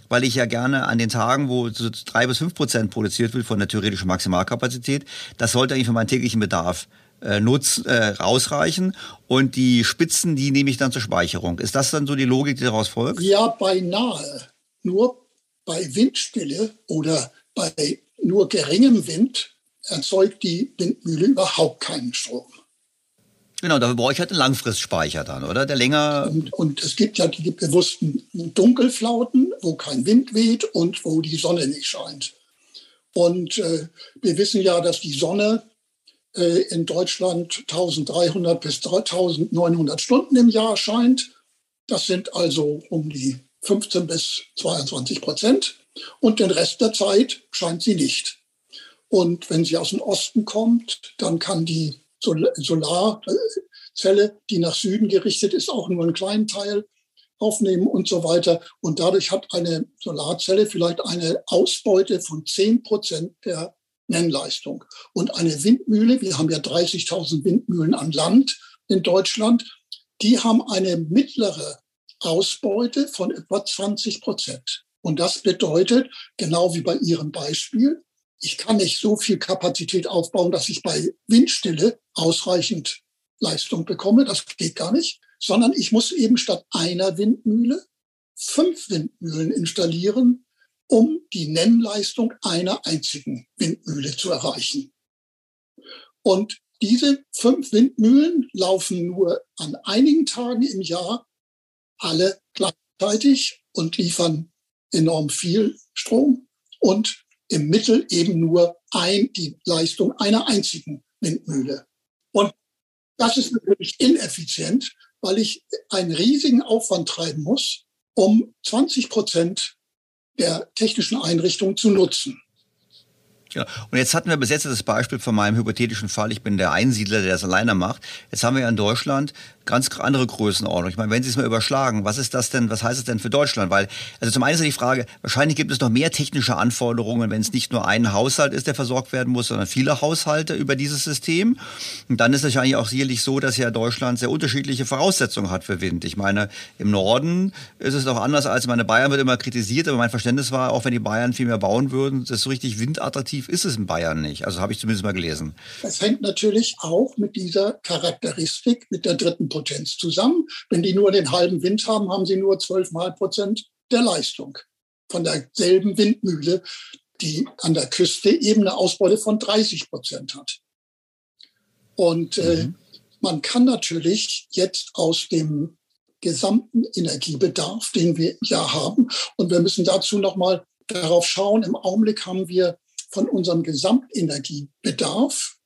Speaker 3: weil ich ja gerne an den Tagen, wo so drei bis fünf Prozent produziert wird von der theoretischen Maximalkapazität, das sollte eigentlich für meinen täglichen Bedarf äh, nutz, äh, rausreichen und die Spitzen, die nehme ich dann zur Speicherung. Ist das dann so die Logik, die daraus folgt?
Speaker 6: Ja, beinahe. Nur bei Windstille oder bei nur geringem Wind erzeugt die Windmühle überhaupt keinen Strom.
Speaker 3: Genau, dafür brauche ich halt einen Langfristspeicher dann, oder? Der länger.
Speaker 6: Und, und, es gibt ja die bewussten Dunkelflauten, wo kein Wind weht und wo die Sonne nicht scheint. Und äh, wir wissen ja, dass die Sonne in Deutschland 1300 bis 3900 Stunden im Jahr scheint. Das sind also um die 15 bis 22 Prozent. Und den Rest der Zeit scheint sie nicht. Und wenn sie aus dem Osten kommt, dann kann die Solarzelle, die nach Süden gerichtet ist, auch nur einen kleinen Teil aufnehmen und so weiter. Und dadurch hat eine Solarzelle vielleicht eine Ausbeute von 10 Prozent der Nennleistung. Und eine Windmühle, wir haben ja 30.000 Windmühlen an Land in Deutschland, die haben eine mittlere Ausbeute von etwa 20 Prozent. Und das bedeutet, genau wie bei Ihrem Beispiel, ich kann nicht so viel Kapazität aufbauen, dass ich bei Windstille ausreichend Leistung bekomme. Das geht gar nicht. Sondern ich muss eben statt einer Windmühle fünf Windmühlen installieren, um die Nennleistung einer einzigen Windmühle zu erreichen. Und diese fünf Windmühlen laufen nur an einigen Tagen im Jahr alle gleichzeitig und liefern enorm viel Strom und im Mittel eben nur ein, die Leistung einer einzigen Windmühle. Und das ist natürlich ineffizient, weil ich einen riesigen Aufwand treiben muss, um 20 Prozent der technischen Einrichtung zu nutzen.
Speaker 3: Ja. Und jetzt hatten wir bis jetzt das Beispiel von meinem hypothetischen Fall, ich bin der Einsiedler, der das alleine macht. Jetzt haben wir ja in Deutschland ganz andere Größenordnung. Ich meine, wenn Sie es mal überschlagen, was ist das denn, was heißt es denn für Deutschland? Weil, also zum einen ist die Frage, wahrscheinlich gibt es noch mehr technische Anforderungen, wenn es nicht nur ein Haushalt ist, der versorgt werden muss, sondern viele Haushalte über dieses System. Und dann ist es wahrscheinlich auch sicherlich so, dass ja Deutschland sehr unterschiedliche Voraussetzungen hat für Wind. Ich meine, im Norden ist es doch anders als meine Bayern wird immer kritisiert, aber mein Verständnis war, auch wenn die Bayern viel mehr bauen würden, das so richtig windattraktiv ist es in Bayern nicht. Also habe ich zumindest mal gelesen.
Speaker 6: Das hängt natürlich auch mit dieser Charakteristik, mit der dritten Potenz zusammen. Wenn die nur den halben Wind haben, haben sie nur zwölfmal Prozent der Leistung von derselben Windmühle, die an der Küste eben eine Ausbeute von 30 Prozent hat. Und äh, mhm. man kann natürlich jetzt aus dem gesamten Energiebedarf, den wir ja haben, und wir müssen dazu nochmal darauf schauen, im Augenblick haben wir von unserem Gesamtenergiebedarf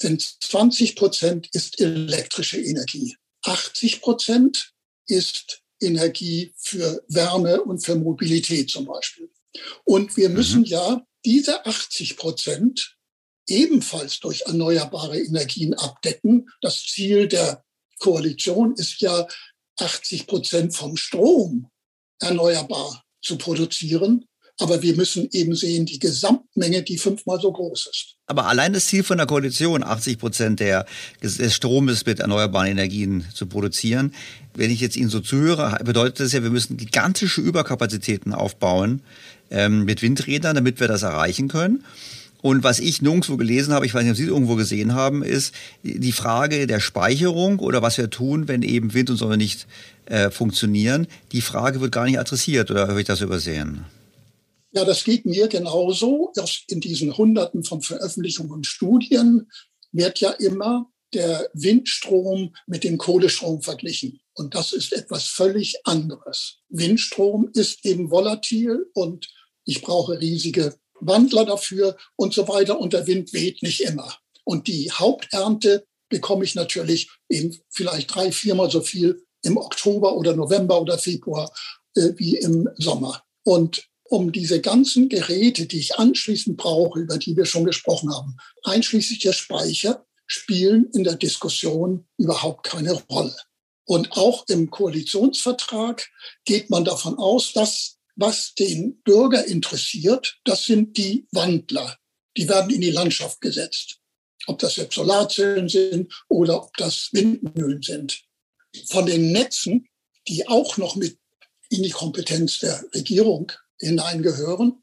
Speaker 6: sind 20 Prozent ist elektrische Energie. 80 Prozent ist Energie für Wärme und für Mobilität zum Beispiel. Und wir mhm. müssen ja diese 80 Prozent ebenfalls durch erneuerbare Energien abdecken. Das Ziel der Koalition ist ja, 80 Prozent vom Strom erneuerbar zu produzieren. Aber wir müssen eben sehen, die Gesamtmenge, die fünfmal so groß ist.
Speaker 3: Aber allein das Ziel von der Koalition, 80 Prozent der, des Stromes mit erneuerbaren Energien zu produzieren, wenn ich jetzt Ihnen so zuhöre, bedeutet das ja, wir müssen gigantische Überkapazitäten aufbauen ähm, mit Windrädern, damit wir das erreichen können. Und was ich nirgendwo gelesen habe, ich weiß nicht, ob Sie es irgendwo gesehen haben, ist die Frage der Speicherung oder was wir tun, wenn eben Wind und Sonne nicht äh, funktionieren. Die Frage wird gar nicht adressiert oder habe ich das übersehen?
Speaker 6: Ja, das geht mir genauso. In diesen Hunderten von Veröffentlichungen und Studien wird ja immer der Windstrom mit dem Kohlestrom verglichen. Und das ist etwas völlig anderes. Windstrom ist eben volatil und ich brauche riesige Wandler dafür und so weiter. Und der Wind weht nicht immer. Und die Haupternte bekomme ich natürlich eben vielleicht drei, viermal so viel im Oktober oder November oder Februar äh, wie im Sommer. Und um diese ganzen Geräte, die ich anschließend brauche, über die wir schon gesprochen haben, einschließlich der Speicher, spielen in der Diskussion überhaupt keine Rolle. Und auch im Koalitionsvertrag geht man davon aus, dass was den Bürger interessiert, das sind die Wandler. Die werden in die Landschaft gesetzt. Ob das jetzt Solarzellen sind oder ob das Windmühlen sind. Von den Netzen, die auch noch mit in die Kompetenz der Regierung hineingehören,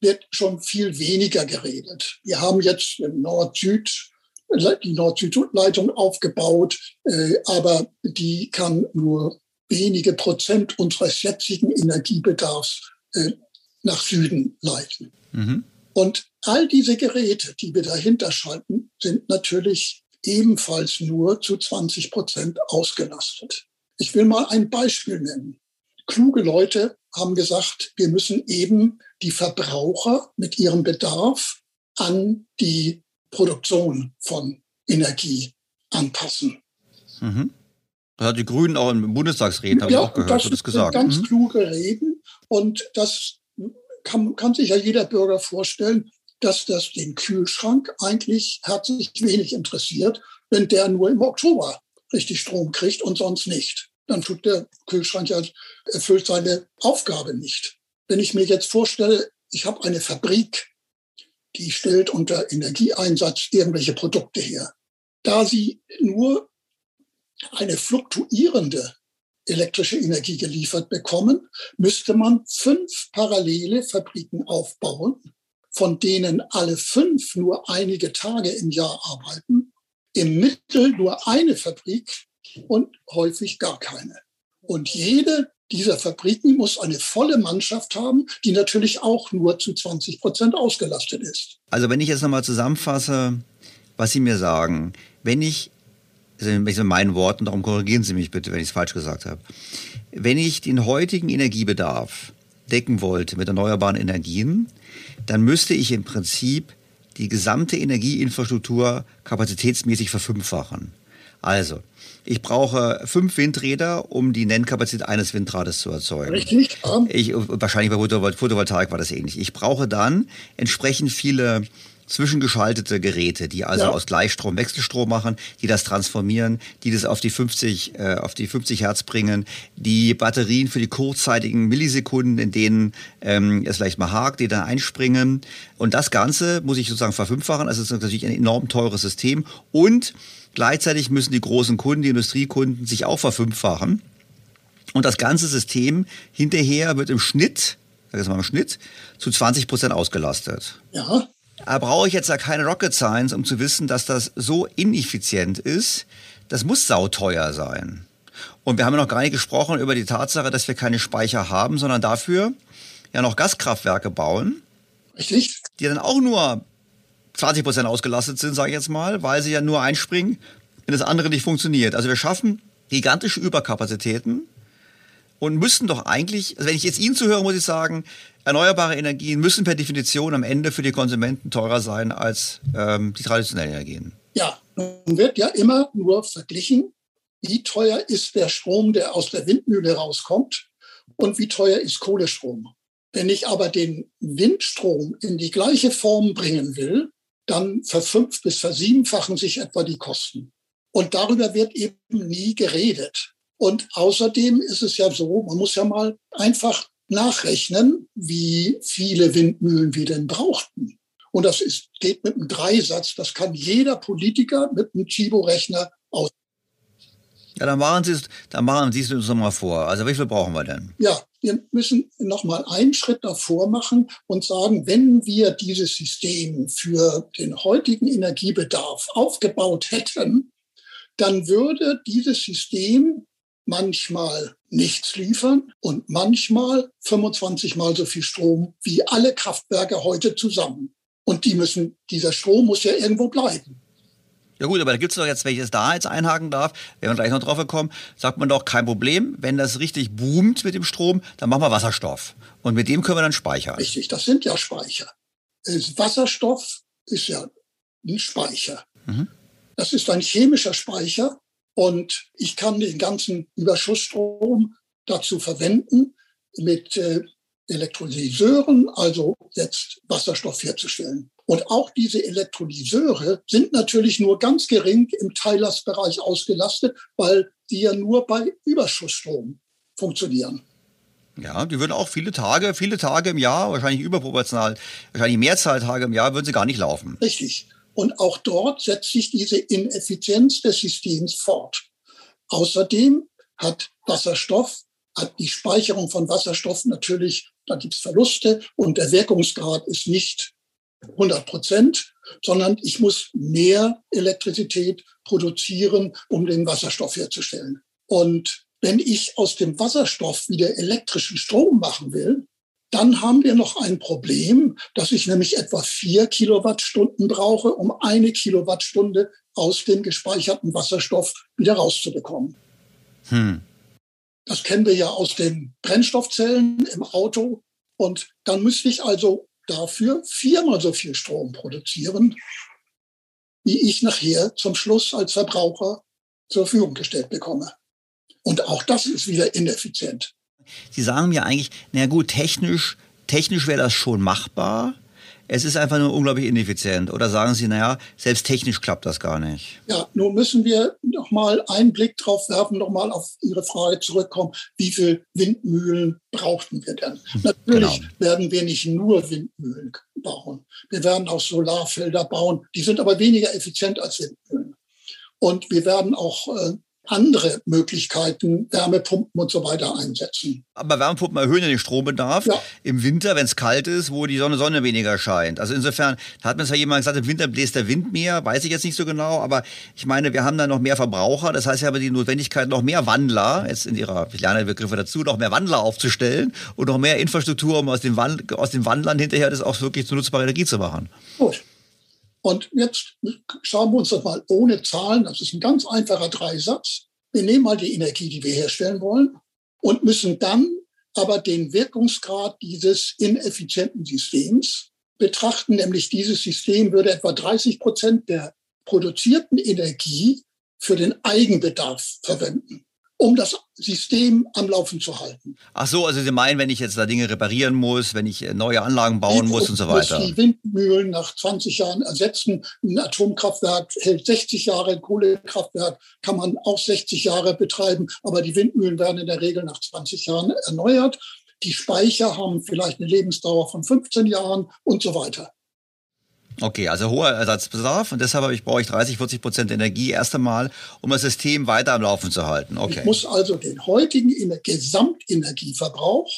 Speaker 6: wird schon viel weniger geredet. Wir haben jetzt Nord-Süd, die Nord-Süd-Leitung aufgebaut, äh, aber die kann nur wenige Prozent unseres jetzigen Energiebedarfs äh, nach Süden leiten. Mhm. Und all diese Geräte, die wir dahinter schalten, sind natürlich ebenfalls nur zu 20 Prozent ausgelastet. Ich will mal ein Beispiel nennen. Kluge Leute haben gesagt, wir müssen eben die Verbraucher mit ihrem Bedarf an die Produktion von Energie anpassen.
Speaker 3: Mhm. Das hat die Grünen auch im Bundestagsreden, habe ja, ich auch gehört,
Speaker 6: das, das gesagt. Ganz mhm. kluge Reden und das kann, kann sich ja jeder Bürger vorstellen, dass das den Kühlschrank eigentlich herzlich wenig interessiert, wenn der nur im Oktober richtig Strom kriegt und sonst nicht. Dann tut der Kühlschrank ja, erfüllt seine Aufgabe nicht. Wenn ich mir jetzt vorstelle, ich habe eine Fabrik, die stellt unter Energieeinsatz irgendwelche Produkte her. Da sie nur eine fluktuierende elektrische Energie geliefert bekommen, müsste man fünf parallele Fabriken aufbauen, von denen alle fünf nur einige Tage im Jahr arbeiten, im Mittel nur eine Fabrik und häufig gar keine. Und jede dieser Fabriken muss eine volle Mannschaft haben, die natürlich auch nur zu 20 Prozent ausgelastet ist.
Speaker 3: Also wenn ich jetzt nochmal zusammenfasse, was Sie mir sagen, wenn ich das sind meinen Worten, darum korrigieren Sie mich bitte, wenn ich es falsch gesagt habe. Wenn ich den heutigen Energiebedarf decken wollte mit erneuerbaren Energien, dann müsste ich im Prinzip die gesamte Energieinfrastruktur kapazitätsmäßig verfünffachen. Also, ich brauche fünf Windräder, um die Nennkapazität eines Windrades zu erzeugen. Richtig. Ich, wahrscheinlich bei Photovoltaik war das ähnlich. Ich brauche dann entsprechend viele zwischengeschaltete Geräte, die also ja. aus Gleichstrom Wechselstrom machen, die das transformieren, die das auf die 50 äh, auf die 50 Hertz bringen, die Batterien für die kurzzeitigen Millisekunden, in denen ähm, es vielleicht mal hakt, die dann einspringen und das Ganze muss ich sozusagen verfünffachen. Also es ist natürlich ein enorm teures System und gleichzeitig müssen die großen Kunden, die Industriekunden sich auch verfünffachen. Und das ganze System hinterher wird im Schnitt, sag ich mal im Schnitt, zu 20 Prozent ausgelastet.
Speaker 6: Ja.
Speaker 3: Da brauche ich jetzt ja keine Rocket Science, um zu wissen, dass das so ineffizient ist. Das muss sauteuer sein. Und wir haben ja noch gar nicht gesprochen über die Tatsache, dass wir keine Speicher haben, sondern dafür ja noch Gaskraftwerke bauen.
Speaker 6: Richtig.
Speaker 3: Die dann auch nur 20 Prozent ausgelastet sind, sage ich jetzt mal, weil sie ja nur einspringen, wenn das andere nicht funktioniert. Also wir schaffen gigantische Überkapazitäten und müssten doch eigentlich, also wenn ich jetzt Ihnen zuhöre, muss ich sagen, erneuerbare Energien müssen per Definition am Ende für die Konsumenten teurer sein als ähm, die traditionellen Energien.
Speaker 6: Ja, nun wird ja immer nur verglichen, wie teuer ist der Strom, der aus der Windmühle rauskommt und wie teuer ist Kohlestrom. Wenn ich aber den Windstrom in die gleiche Form bringen will, dann verfünf- bis versiebenfachen sich etwa die Kosten. Und darüber wird eben nie geredet. Und außerdem ist es ja so, man muss ja mal einfach nachrechnen, wie viele Windmühlen wir denn brauchten. Und das ist, geht mit einem Dreisatz. Das kann jeder Politiker mit einem Chibo-Rechner aus.
Speaker 3: Ja, dann machen Sie es, dann machen Sie es uns nochmal vor. Also wie viel brauchen wir denn?
Speaker 6: Ja, wir müssen nochmal einen Schritt davor machen und sagen, wenn wir dieses System für den heutigen Energiebedarf aufgebaut hätten, dann würde dieses System manchmal nichts liefern und manchmal 25 mal so viel Strom wie alle Kraftwerke heute zusammen. Und die müssen, dieser Strom muss ja irgendwo bleiben.
Speaker 3: Ja gut, aber da gibt es doch jetzt, jetzt da jetzt einhaken darf, wenn wir gleich noch drauf kommen, sagt man doch, kein Problem, wenn das richtig boomt mit dem Strom, dann machen wir Wasserstoff. Und mit dem können wir dann speichern.
Speaker 6: Richtig, das sind ja Speicher. Wasserstoff ist ja ein Speicher. Mhm. Das ist ein chemischer Speicher und ich kann den ganzen Überschussstrom dazu verwenden, mit äh, Elektrolyseuren, also jetzt Wasserstoff herzustellen. Und auch diese Elektrolyseure sind natürlich nur ganz gering im Teillastbereich ausgelastet, weil die ja nur bei Überschussstrom funktionieren.
Speaker 3: Ja, die würden auch viele Tage, viele Tage im Jahr, wahrscheinlich überproportional, wahrscheinlich Mehrzahl Tage im Jahr, würden sie gar nicht laufen.
Speaker 6: Richtig. Und auch dort setzt sich diese Ineffizienz des Systems fort. Außerdem hat Wasserstoff, hat die Speicherung von Wasserstoff natürlich, da gibt es Verluste und der Wirkungsgrad ist nicht 100 Prozent, sondern ich muss mehr Elektrizität produzieren, um den Wasserstoff herzustellen. Und wenn ich aus dem Wasserstoff wieder elektrischen Strom machen will, dann haben wir noch ein Problem, dass ich nämlich etwa vier Kilowattstunden brauche, um eine Kilowattstunde aus dem gespeicherten Wasserstoff wieder rauszubekommen. Hm. Das kennen wir ja aus den Brennstoffzellen im Auto. Und dann müsste ich also dafür viermal so viel Strom produzieren, wie ich nachher zum Schluss als Verbraucher zur Verfügung gestellt bekomme. Und auch das ist wieder ineffizient.
Speaker 3: Sie sagen mir eigentlich, na gut, technisch, technisch wäre das schon machbar. Es ist einfach nur unglaublich ineffizient. Oder sagen Sie, naja, selbst technisch klappt das gar nicht.
Speaker 6: Ja, nun müssen wir noch mal einen Blick drauf werfen, noch mal auf Ihre Frage zurückkommen. Wie viele Windmühlen brauchten wir denn? Hm, Natürlich genau. werden wir nicht nur Windmühlen bauen. Wir werden auch Solarfelder bauen. Die sind aber weniger effizient als Windmühlen. Und wir werden auch äh, andere Möglichkeiten, Wärmepumpen und so weiter einsetzen.
Speaker 3: Aber Wärmepumpen erhöhen ja den Strombedarf ja. im Winter, wenn es kalt ist, wo die Sonne, Sonne weniger scheint. Also insofern hat mir zwar jemand gesagt, im Winter bläst der Wind mehr, weiß ich jetzt nicht so genau, aber ich meine, wir haben da noch mehr Verbraucher, das heißt, wir haben die Notwendigkeit, noch mehr Wandler, jetzt in ihrer, ich lerne Begriffe dazu, noch mehr Wandler aufzustellen und noch mehr Infrastruktur, um aus den, Wand, aus den Wandlern hinterher das auch wirklich zu nutzbarer Energie zu machen.
Speaker 6: Gut. Und jetzt schauen wir uns das mal ohne Zahlen. Das ist ein ganz einfacher Dreisatz. Wir nehmen mal die Energie, die wir herstellen wollen und müssen dann aber den Wirkungsgrad dieses ineffizienten Systems betrachten. Nämlich dieses System würde etwa 30 Prozent der produzierten Energie für den Eigenbedarf verwenden um das System am Laufen zu halten.
Speaker 3: Ach so, also Sie meinen, wenn ich jetzt da Dinge reparieren muss, wenn ich äh, neue Anlagen bauen muss und so weiter.
Speaker 6: Muss die Windmühlen nach 20 Jahren ersetzen. Ein Atomkraftwerk hält 60 Jahre, ein Kohlekraftwerk kann man auch 60 Jahre betreiben, aber die Windmühlen werden in der Regel nach 20 Jahren erneuert. Die Speicher haben vielleicht eine Lebensdauer von 15 Jahren und so weiter.
Speaker 3: Okay, also hoher Ersatzbedarf und deshalb ich, brauche ich 30, 40 Prozent Energie erst einmal, um das System weiter am Laufen zu halten. Okay.
Speaker 6: Ich muss also den heutigen Gesamtenergieverbrauch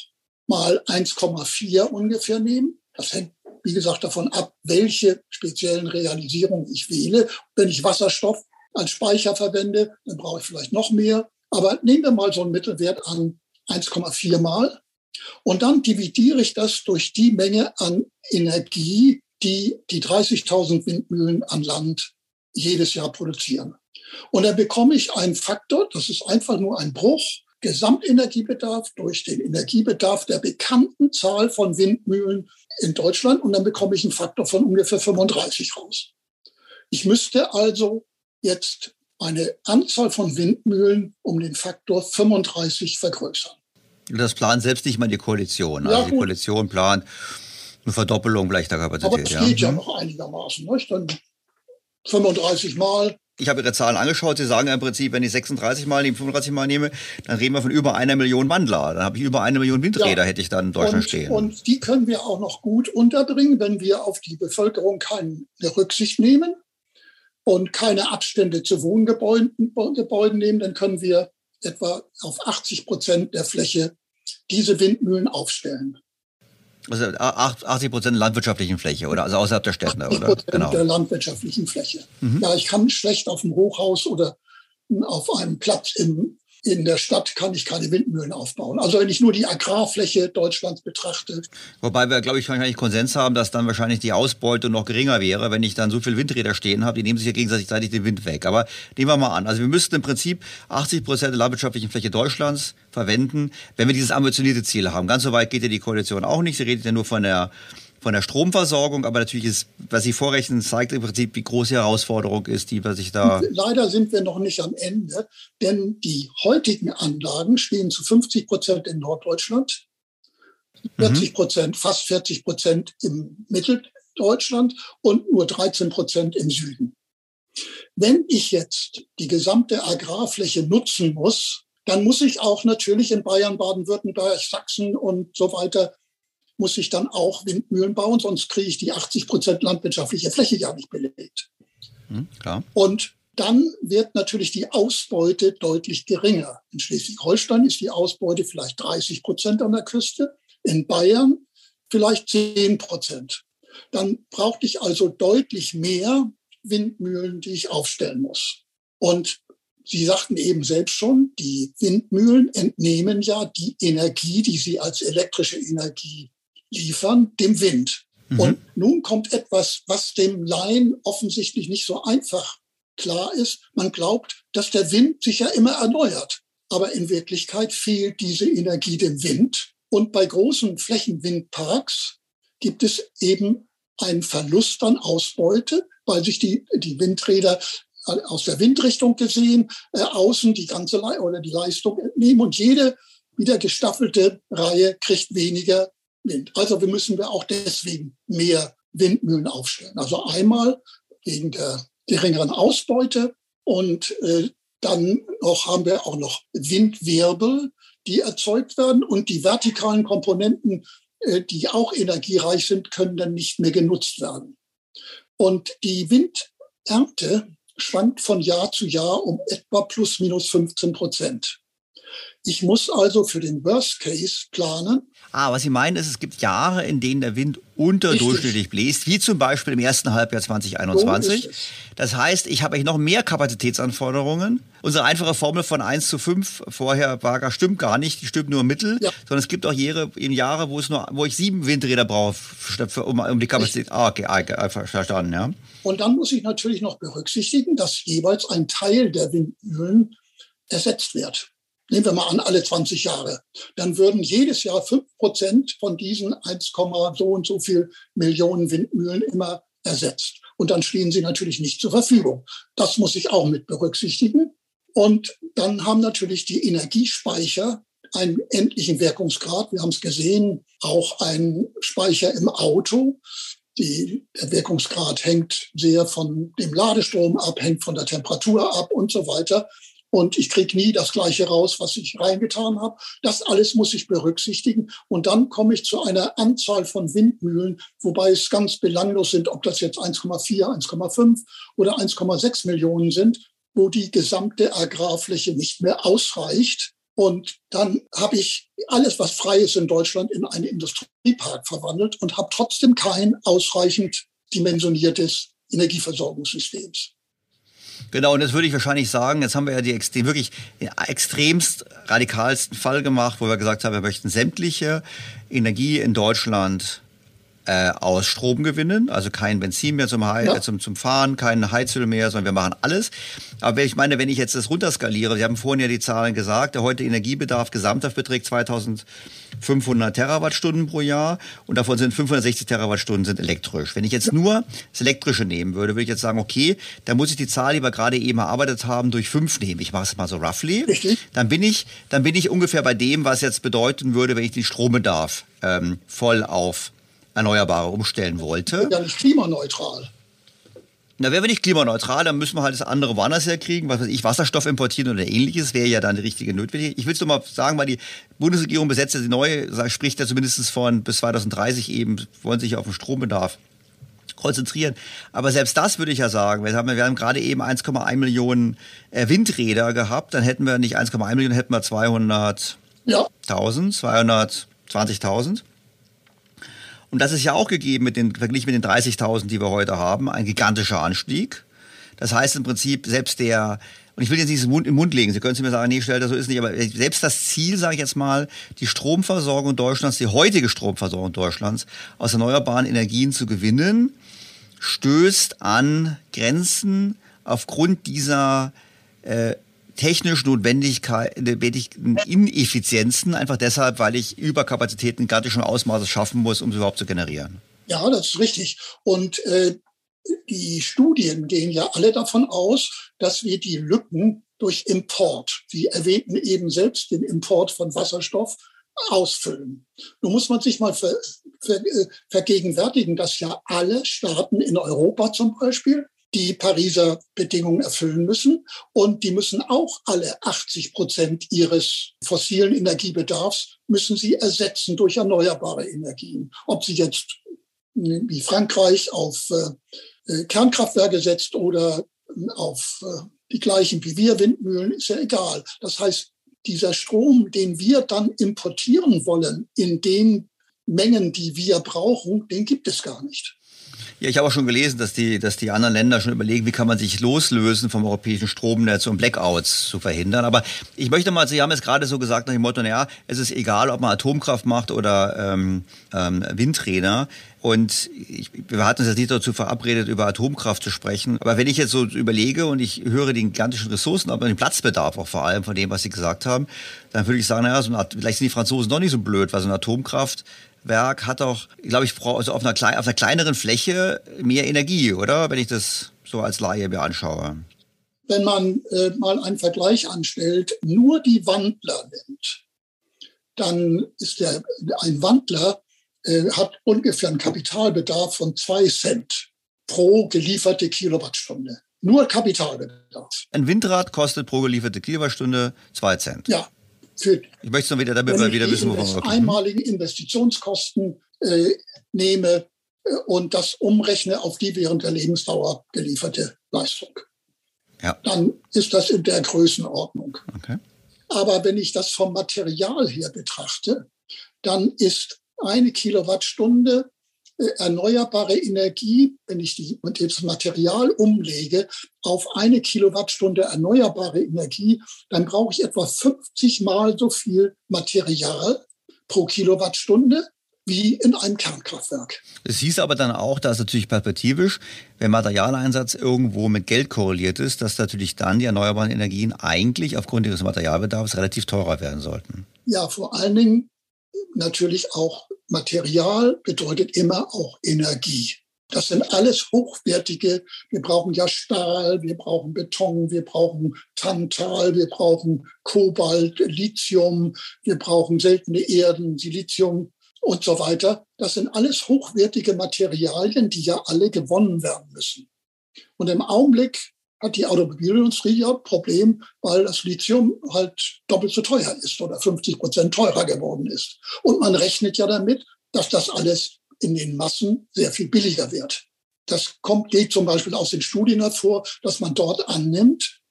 Speaker 6: mal 1,4 ungefähr nehmen. Das hängt, wie gesagt, davon ab, welche speziellen Realisierungen ich wähle. Wenn ich Wasserstoff als Speicher verwende, dann brauche ich vielleicht noch mehr. Aber nehmen wir mal so einen Mittelwert an 1,4 mal. Und dann dividiere ich das durch die Menge an Energie, die die 30.000 Windmühlen an Land jedes Jahr produzieren. Und dann bekomme ich einen Faktor, das ist einfach nur ein Bruch, Gesamtenergiebedarf durch den Energiebedarf der bekannten Zahl von Windmühlen in Deutschland und dann bekomme ich einen Faktor von ungefähr 35 raus. Ich müsste also jetzt eine Anzahl von Windmühlen um den Faktor 35 vergrößern.
Speaker 3: Das plant selbst nicht mal die Koalition. Also ja, die Koalition plant eine Verdoppelung vielleicht der Kapazität.
Speaker 6: Aber das ja. geht ja mhm. noch einigermaßen. Nicht? Dann 35 Mal.
Speaker 3: Ich habe Ihre Zahlen angeschaut. Sie sagen im Prinzip, wenn ich 36 Mal nehme, 35 Mal nehme, dann reden wir von über einer Million Wandler. Dann habe ich über eine Million Windräder, ja. hätte ich dann in Deutschland
Speaker 6: und,
Speaker 3: stehen.
Speaker 6: Und die können wir auch noch gut unterbringen, wenn wir auf die Bevölkerung keine Rücksicht nehmen und keine Abstände zu Wohngebäuden Gebäuden nehmen. Dann können wir etwa auf 80 Prozent der Fläche diese Windmühlen aufstellen.
Speaker 3: Also 80 Prozent landwirtschaftlichen Fläche oder also außerhalb der Städte, oder?
Speaker 6: Genau. der landwirtschaftlichen Fläche. Mhm. Ja, ich kann schlecht auf dem Hochhaus oder auf einem Platz im in der Stadt kann ich keine Windmühlen aufbauen. Also wenn ich nur die Agrarfläche Deutschlands betrachte.
Speaker 3: Wobei wir, glaube ich, wahrscheinlich Konsens haben, dass dann wahrscheinlich die Ausbeute noch geringer wäre, wenn ich dann so viele Windräder stehen habe, die nehmen sich ja gegenseitig den Wind weg. Aber nehmen wir mal an. Also wir müssten im Prinzip 80 Prozent der landwirtschaftlichen Fläche Deutschlands verwenden, wenn wir dieses ambitionierte Ziel haben. Ganz so weit geht ja die Koalition auch nicht. Sie redet ja nur von der von der Stromversorgung, aber natürlich ist, was Sie vorrechnen, zeigt im Prinzip, wie groß die Herausforderung ist, die wir sich da.
Speaker 6: Leider sind wir noch nicht am Ende, denn die heutigen Anlagen stehen zu 50 Prozent in Norddeutschland 40 Prozent, fast 40 Prozent im Mitteldeutschland und nur 13 Prozent im Süden. Wenn ich jetzt die gesamte Agrarfläche nutzen muss, dann muss ich auch natürlich in Bayern, Baden-Württemberg, Sachsen und so weiter, muss ich dann auch Windmühlen bauen, sonst kriege ich die 80 Prozent landwirtschaftliche Fläche ja nicht belegt. Hm, klar. Und dann wird natürlich die Ausbeute deutlich geringer. In Schleswig-Holstein ist die Ausbeute vielleicht 30 Prozent an der Küste, in Bayern vielleicht 10 Prozent. Dann brauchte ich also deutlich mehr Windmühlen, die ich aufstellen muss. Und Sie sagten eben selbst schon, die Windmühlen entnehmen ja die Energie, die sie als elektrische Energie liefern, dem Wind. Mhm. Und nun kommt etwas, was dem Laien offensichtlich nicht so einfach klar ist. Man glaubt, dass der Wind sich ja immer erneuert. Aber in Wirklichkeit fehlt diese Energie dem Wind. Und bei großen Flächenwindparks gibt es eben einen Verlust an Ausbeute, weil sich die, die Windräder äh, aus der Windrichtung gesehen äh, außen die ganze Le oder die Leistung entnehmen und jede wieder gestaffelte Reihe kriegt weniger Wind. Also wir müssen wir auch deswegen mehr Windmühlen aufstellen. Also einmal wegen der geringeren Ausbeute und äh, dann noch haben wir auch noch Windwirbel, die erzeugt werden und die vertikalen Komponenten, äh, die auch energiereich sind, können dann nicht mehr genutzt werden. Und die Windernte schwankt von Jahr zu Jahr um etwa plus minus 15 Prozent. Ich muss also für den Worst Case planen.
Speaker 3: Ah, was Sie meinen ist, es gibt Jahre, in denen der Wind unterdurchschnittlich bläst, wie zum Beispiel im ersten Halbjahr 2021. So das heißt, ich habe noch mehr Kapazitätsanforderungen. Unsere einfache Formel von 1 zu 5 vorher war gar, stimmt gar nicht, die stimmt nur Mittel, ja. sondern es gibt auch Jahre, Jahre, wo es nur, wo ich sieben Windräder brauche, um, um die Kapazität. Ah, okay, einfach verstanden, ja.
Speaker 6: Und dann muss ich natürlich noch berücksichtigen, dass jeweils ein Teil der Windmühlen ersetzt wird nehmen wir mal an, alle 20 Jahre, dann würden jedes Jahr fünf Prozent von diesen 1, so und so viel Millionen Windmühlen immer ersetzt. Und dann stehen sie natürlich nicht zur Verfügung. Das muss ich auch mit berücksichtigen. Und dann haben natürlich die Energiespeicher einen endlichen Wirkungsgrad. Wir haben es gesehen, auch ein Speicher im Auto. Die, der Wirkungsgrad hängt sehr von dem Ladestrom ab, hängt von der Temperatur ab und so weiter und ich kriege nie das gleiche raus, was ich reingetan habe. Das alles muss ich berücksichtigen. Und dann komme ich zu einer Anzahl von Windmühlen, wobei es ganz belanglos sind, ob das jetzt 1,4, 1,5 oder 1,6 Millionen sind, wo die gesamte Agrarfläche nicht mehr ausreicht. Und dann habe ich alles, was frei ist in Deutschland, in einen Industriepark verwandelt und habe trotzdem kein ausreichend dimensioniertes Energieversorgungssystems.
Speaker 3: Genau, und das würde ich wahrscheinlich sagen, jetzt haben wir ja die extrem, wirklich den extremst radikalsten Fall gemacht, wo wir gesagt haben, wir möchten sämtliche Energie in Deutschland äh, aus Strom gewinnen, also kein Benzin mehr zum, He ja. zum, zum Fahren, kein Heizöl mehr, sondern wir machen alles. Aber ich meine, wenn ich jetzt das runterskaliere, Sie haben vorhin ja die Zahlen gesagt, der heute Energiebedarf gesamthaft beträgt 2500 Terawattstunden pro Jahr und davon sind 560 Terawattstunden sind elektrisch. Wenn ich jetzt nur das Elektrische nehmen würde, würde ich jetzt sagen, okay, dann muss ich die Zahl, die wir gerade eben erarbeitet haben, durch fünf nehmen. Ich mache es mal so roughly. Richtig. Dann bin ich, dann bin ich ungefähr bei dem, was jetzt bedeuten würde, wenn ich den Strombedarf ähm, voll auf Erneuerbare umstellen wollte.
Speaker 6: Ja, nicht klimaneutral.
Speaker 3: Na, wäre wir nicht klimaneutral, dann müssen wir halt das andere woanders herkriegen, was weiß ich, Wasserstoff importieren oder ähnliches, wäre ja dann die richtige Notwendigkeit. Ich will es nur mal sagen, weil die Bundesregierung besetzt ja die neue, spricht ja zumindest von bis 2030 eben, wollen sich auf den Strombedarf konzentrieren. Aber selbst das würde ich ja sagen, wir haben, wir haben gerade eben 1,1 Millionen äh, Windräder gehabt, dann hätten wir nicht 1,1 Millionen, hätten wir 200.000, ja. 220.000. Und das ist ja auch gegeben mit den, verglichen mit den 30.000, die wir heute haben, ein gigantischer Anstieg. Das heißt im Prinzip, selbst der, und ich will jetzt nicht im Mund, im Mund legen, Sie können zu mir sagen, nee, stell das so ist nicht, aber selbst das Ziel, sage ich jetzt mal, die Stromversorgung Deutschlands, die heutige Stromversorgung Deutschlands aus erneuerbaren Energien zu gewinnen, stößt an Grenzen aufgrund dieser äh, technisch Notwendigkeiten, Ineffizienzen, einfach deshalb, weil ich Überkapazitäten gigantischem Ausmaßes schaffen muss, um sie überhaupt zu generieren.
Speaker 6: Ja, das ist richtig. Und äh, die Studien gehen ja alle davon aus, dass wir die Lücken durch Import, Sie erwähnten eben selbst den Import von Wasserstoff, ausfüllen. Nun muss man sich mal ver, ver, äh, vergegenwärtigen, dass ja alle Staaten in Europa zum Beispiel die Pariser Bedingungen erfüllen müssen. Und die müssen auch alle 80 Prozent ihres fossilen Energiebedarfs müssen sie ersetzen durch erneuerbare Energien. Ob sie jetzt wie Frankreich auf äh, äh Kernkraftwerke setzt oder auf äh, die gleichen wie wir Windmühlen, ist ja egal. Das heißt, dieser Strom, den wir dann importieren wollen, in den Mengen, die wir brauchen, den gibt es gar nicht.
Speaker 3: Ja, ich habe auch schon gelesen, dass die, dass die anderen Länder schon überlegen, wie kann man sich loslösen vom europäischen Stromnetz, um Blackouts zu verhindern. Aber ich möchte mal, Sie haben es gerade so gesagt nach dem Motto, naja, es ist egal, ob man Atomkraft macht oder ähm, ähm, Windräder. Und ich, wir hatten uns jetzt nicht dazu verabredet, über Atomkraft zu sprechen. Aber wenn ich jetzt so überlege und ich höre den gigantischen Ressourcen, aber den Platzbedarf auch vor allem von dem, was Sie gesagt haben, dann würde ich sagen, naja, so eine, vielleicht sind die Franzosen doch nicht so blöd, weil so eine Atomkraft Werk hat auch, glaube ich, also auf einer, auf einer kleineren Fläche mehr Energie, oder? Wenn ich das so als Laie mir anschaue.
Speaker 6: Wenn man äh, mal einen Vergleich anstellt, nur die Wandler nimmt, dann ist der, ein Wandler äh, hat ungefähr einen Kapitalbedarf von zwei Cent pro gelieferte Kilowattstunde. Nur Kapitalbedarf.
Speaker 3: Ein Windrad kostet pro gelieferte Kilowattstunde zwei Cent.
Speaker 6: Ja, für,
Speaker 3: ich möchte noch wieder, damit wir wieder wissen,
Speaker 6: wovon wir reden. einmaligen Investitionskosten äh, nehme äh, und das umrechne auf die während der Lebensdauer gelieferte Leistung. Ja. Dann ist das in der Größenordnung. Okay. Aber wenn ich das vom Material her betrachte, dann ist eine Kilowattstunde erneuerbare Energie, wenn ich die, das Material umlege auf eine Kilowattstunde erneuerbare Energie, dann brauche ich etwa 50 mal so viel Material pro Kilowattstunde wie in einem Kernkraftwerk.
Speaker 3: Es hieß aber dann auch, dass natürlich perspektivisch, wenn Materialeinsatz irgendwo mit Geld korreliert ist, dass natürlich dann die erneuerbaren Energien eigentlich aufgrund ihres Materialbedarfs relativ teurer werden sollten.
Speaker 6: Ja, vor allen Dingen natürlich auch Material bedeutet immer auch Energie. Das sind alles hochwertige. Wir brauchen ja Stahl, wir brauchen Beton, wir brauchen Tantal, wir brauchen Kobalt, Lithium, wir brauchen seltene Erden, Silizium und so weiter. Das sind alles hochwertige Materialien, die ja alle gewonnen werden müssen. Und im Augenblick hat die Automobilindustrie ja Problem, weil das Lithium halt doppelt so teuer ist oder 50 Prozent teurer geworden ist. Und man rechnet ja damit, dass das alles in den Massen sehr viel billiger wird. Das kommt, geht zum Beispiel aus den Studien hervor, dass man dort annimmt,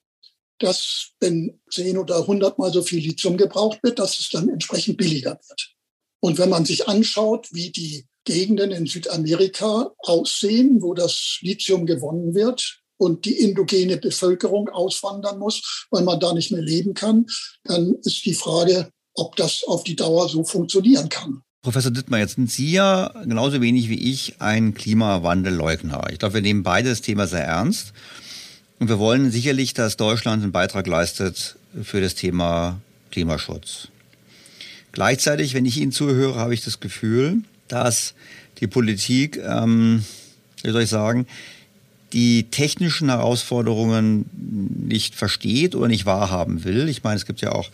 Speaker 6: dass wenn 10 oder 100 mal so viel Lithium gebraucht wird, dass es dann entsprechend billiger wird. Und wenn man sich anschaut, wie die Gegenden in Südamerika aussehen, wo das Lithium gewonnen wird, und die indogene Bevölkerung auswandern muss, weil man da nicht mehr leben kann, dann ist die Frage, ob das auf die Dauer so funktionieren kann.
Speaker 3: Professor Dittmar, jetzt sind Sie ja genauso wenig wie ich ein Klimawandelleugner. Ich glaube, wir nehmen beide das Thema sehr ernst. Und wir wollen sicherlich, dass Deutschland einen Beitrag leistet für das Thema Klimaschutz. Gleichzeitig, wenn ich Ihnen zuhöre, habe ich das Gefühl, dass die Politik, ähm, wie soll ich sagen, die technischen Herausforderungen nicht versteht oder nicht wahrhaben will. Ich meine, es gibt ja auch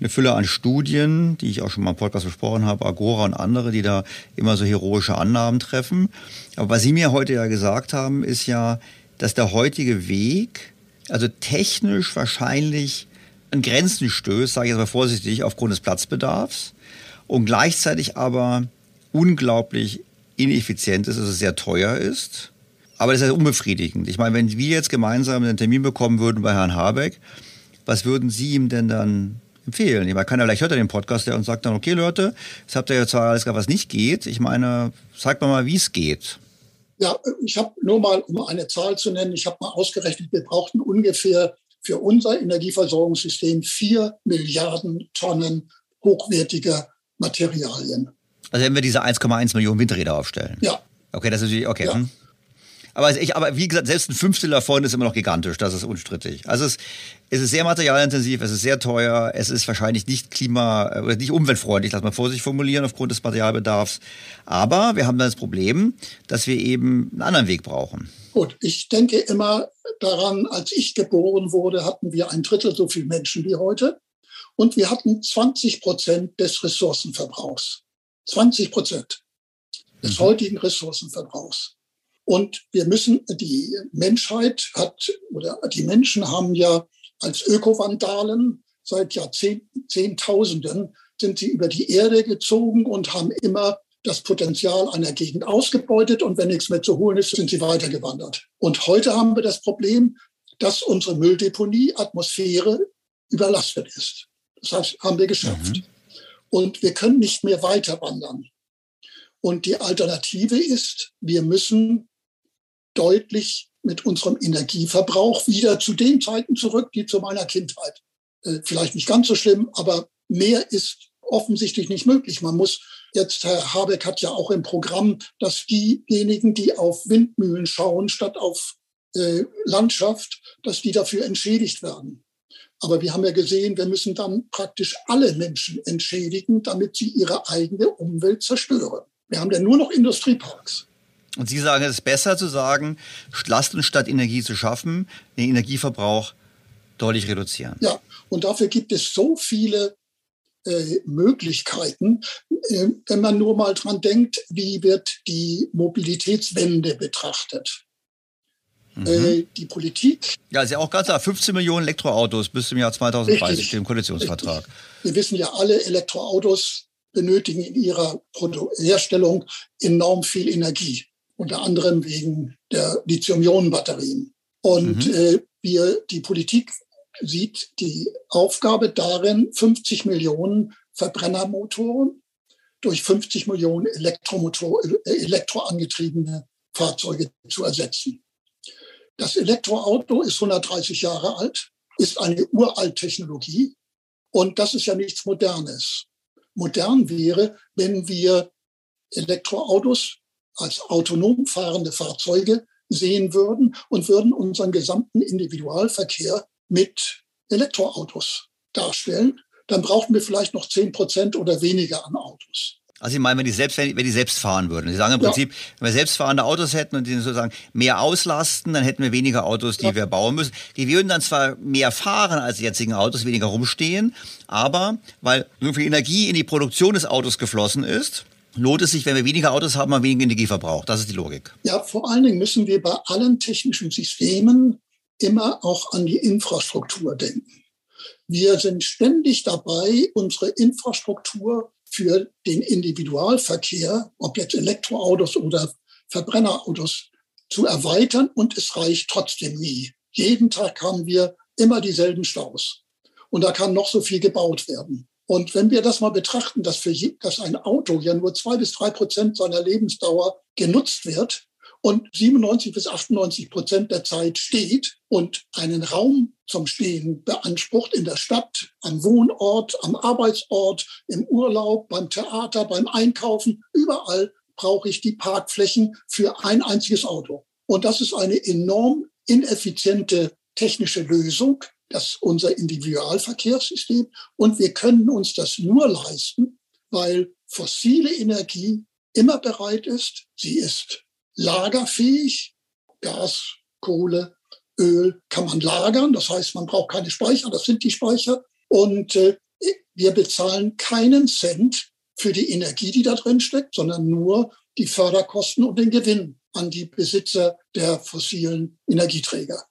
Speaker 3: eine Fülle an Studien, die ich auch schon mal im Podcast besprochen habe, Agora und andere, die da immer so heroische Annahmen treffen. Aber was Sie mir heute ja gesagt haben, ist ja, dass der heutige Weg, also technisch wahrscheinlich an Grenzen stößt, sage ich jetzt mal vorsichtig, aufgrund des Platzbedarfs und gleichzeitig aber unglaublich ineffizient ist, also sehr teuer ist aber das ist ja unbefriedigend. Ich meine, wenn wir jetzt gemeinsam einen Termin bekommen würden bei Herrn Habeck, was würden Sie ihm denn dann empfehlen? Ich meine, kann er vielleicht hört er den Podcast der und sagt dann, okay Leute, jetzt habt ihr ja zwar alles was nicht geht. Ich meine, zeigt mal mal, wie es geht.
Speaker 6: Ja, ich habe nur mal, um eine Zahl zu nennen, ich habe mal ausgerechnet, wir brauchten ungefähr für unser Energieversorgungssystem vier Milliarden Tonnen hochwertiger Materialien.
Speaker 3: Also wenn wir diese 1,1 Millionen Windräder aufstellen.
Speaker 6: Ja.
Speaker 3: Okay, das ist natürlich, okay. Ja. Hm. Aber, ich, aber wie gesagt, selbst ein Fünftel davon ist immer noch gigantisch, das ist unstrittig. Also es, es ist sehr materialintensiv, es ist sehr teuer, es ist wahrscheinlich nicht klima- oder nicht umweltfreundlich, lass mal vorsichtig formulieren, aufgrund des Materialbedarfs. Aber wir haben dann das Problem, dass wir eben einen anderen Weg brauchen.
Speaker 6: Gut, ich denke immer daran, als ich geboren wurde, hatten wir ein Drittel so viele Menschen wie heute. Und wir hatten 20 Prozent des Ressourcenverbrauchs. 20 Prozent des mhm. heutigen Ressourcenverbrauchs. Und wir müssen, die Menschheit hat, oder die Menschen haben ja als Ökovandalen seit Jahrzehntausenden sind sie über die Erde gezogen und haben immer das Potenzial einer Gegend ausgebeutet und wenn nichts mehr zu holen ist, sind sie weitergewandert. Und heute haben wir das Problem, dass unsere Mülldeponie Atmosphäre überlastet ist. Das heißt, haben wir geschafft. Mhm. Und wir können nicht mehr weiter wandern. Und die Alternative ist, wir müssen deutlich mit unserem Energieverbrauch wieder zu den Zeiten zurück, die zu meiner Kindheit. Äh, vielleicht nicht ganz so schlimm, aber mehr ist offensichtlich nicht möglich. Man muss jetzt, Herr Habeck hat ja auch im Programm, dass diejenigen, die auf Windmühlen schauen statt auf äh, Landschaft, dass die dafür entschädigt werden. Aber wir haben ja gesehen, wir müssen dann praktisch alle Menschen entschädigen, damit sie ihre eigene Umwelt zerstören. Wir haben ja nur noch Industrieparks.
Speaker 3: Und Sie sagen, es ist besser zu sagen, lasst uns statt Energie zu schaffen, den Energieverbrauch deutlich reduzieren.
Speaker 6: Ja, und dafür gibt es so viele äh, Möglichkeiten, äh, wenn man nur mal dran denkt, wie wird die Mobilitätswende betrachtet. Mhm. Äh, die Politik.
Speaker 3: Ja, ist ja auch ganz klar. 15 Millionen Elektroautos bis zum Jahr 2030 richtig, dem Koalitionsvertrag. Richtig.
Speaker 6: Wir wissen ja alle, Elektroautos benötigen in ihrer Herstellung enorm viel Energie unter anderem wegen der Lithium-Ionen-Batterien. Und mhm. äh, wir, die Politik sieht die Aufgabe darin, 50 Millionen Verbrennermotoren durch 50 Millionen Elektromotor, äh, elektroangetriebene Fahrzeuge zu ersetzen. Das Elektroauto ist 130 Jahre alt, ist eine uralt Technologie und das ist ja nichts Modernes. Modern wäre, wenn wir Elektroautos als autonom fahrende Fahrzeuge sehen würden und würden unseren gesamten Individualverkehr mit Elektroautos darstellen, dann brauchten wir vielleicht noch zehn Prozent oder weniger an Autos.
Speaker 3: Also ich meine, wenn die selbst, wenn die selbst fahren würden. Sie sagen im Prinzip, ja. wenn wir selbstfahrende Autos hätten und die sozusagen mehr auslasten, dann hätten wir weniger Autos, die ja. wir bauen müssen. Die würden dann zwar mehr fahren als die jetzigen Autos, weniger rumstehen, aber weil so viel Energie in die Produktion des Autos geflossen ist, lohnt es sich, wenn wir weniger Autos haben, mal weniger Energieverbrauch. Das ist die Logik.
Speaker 6: Ja, vor allen Dingen müssen wir bei allen technischen Systemen immer auch an die Infrastruktur denken. Wir sind ständig dabei, unsere Infrastruktur für den Individualverkehr, ob jetzt Elektroautos oder Verbrennerautos, zu erweitern und es reicht trotzdem nie. Jeden Tag haben wir immer dieselben Staus. Und da kann noch so viel gebaut werden. Und wenn wir das mal betrachten, dass, für dass ein Auto ja nur zwei bis drei Prozent seiner Lebensdauer genutzt wird und 97 bis 98 Prozent der Zeit steht und einen Raum zum Stehen beansprucht in der Stadt, am Wohnort, am Arbeitsort, im Urlaub, beim Theater, beim Einkaufen, überall brauche ich die Parkflächen für ein einziges Auto. Und das ist eine enorm ineffiziente technische Lösung, das unser Individualverkehrssystem. Und wir können uns das nur leisten, weil fossile Energie immer bereit ist. Sie ist lagerfähig. Gas, Kohle, Öl kann man lagern. Das heißt, man braucht keine Speicher. Das sind die Speicher. Und äh, wir bezahlen keinen Cent für die Energie, die da drin steckt, sondern nur die Förderkosten und den Gewinn an die Besitzer der fossilen Energieträger.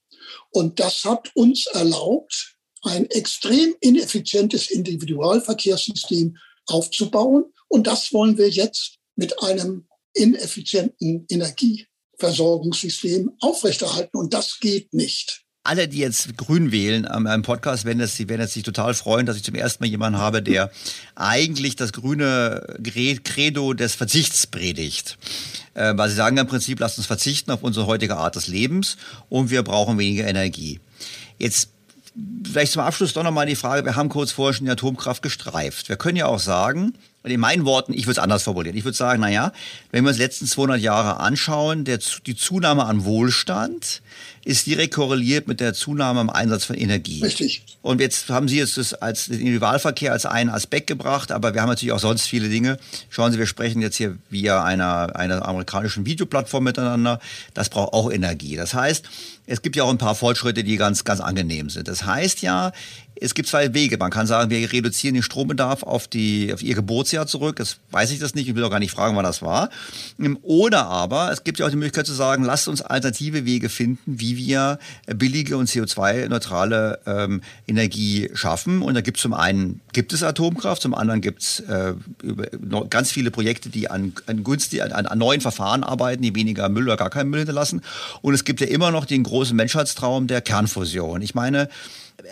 Speaker 6: Und das hat uns erlaubt, ein extrem ineffizientes Individualverkehrssystem aufzubauen. Und das wollen wir jetzt mit einem ineffizienten Energieversorgungssystem aufrechterhalten. Und das geht nicht
Speaker 3: alle, die jetzt Grün wählen am, am Podcast, werden, das, werden jetzt sich total freuen, dass ich zum ersten Mal jemanden habe, der eigentlich das grüne Credo des Verzichts predigt. Äh, weil sie sagen im Prinzip, lasst uns verzichten auf unsere heutige Art des Lebens und wir brauchen weniger Energie. Jetzt vielleicht zum Abschluss doch nochmal die Frage, wir haben kurz vorher schon die Atomkraft gestreift. Wir können ja auch sagen, und in meinen Worten, ich würde es anders formulieren. Ich würde sagen, na ja, wenn wir uns die letzten 200 Jahre anschauen, der, die Zunahme an Wohlstand ist direkt korreliert mit der Zunahme im Einsatz von Energie.
Speaker 6: Richtig.
Speaker 3: Und jetzt haben Sie jetzt das als den Individualverkehr als einen Aspekt gebracht, aber wir haben natürlich auch sonst viele Dinge. Schauen Sie, wir sprechen jetzt hier via einer, einer amerikanischen Videoplattform miteinander. Das braucht auch Energie. Das heißt, es gibt ja auch ein paar Fortschritte, die ganz, ganz angenehm sind. Das heißt ja, es gibt zwei Wege. Man kann sagen, wir reduzieren den Strombedarf auf, die, auf ihr Geburtsjahr zurück. Das weiß ich das nicht. Ich will auch gar nicht fragen, wann das war. Oder aber, es gibt ja auch die Möglichkeit zu sagen, lasst uns alternative Wege finden, wie wir billige und CO2-neutrale ähm, Energie schaffen. Und da gibt es zum einen gibt es Atomkraft, zum anderen gibt es äh, ganz viele Projekte, die an, an, günstig, an, an neuen Verfahren arbeiten, die weniger Müll oder gar keinen Müll hinterlassen. Und es gibt ja immer noch den großen Menschheitstraum der Kernfusion. Ich meine,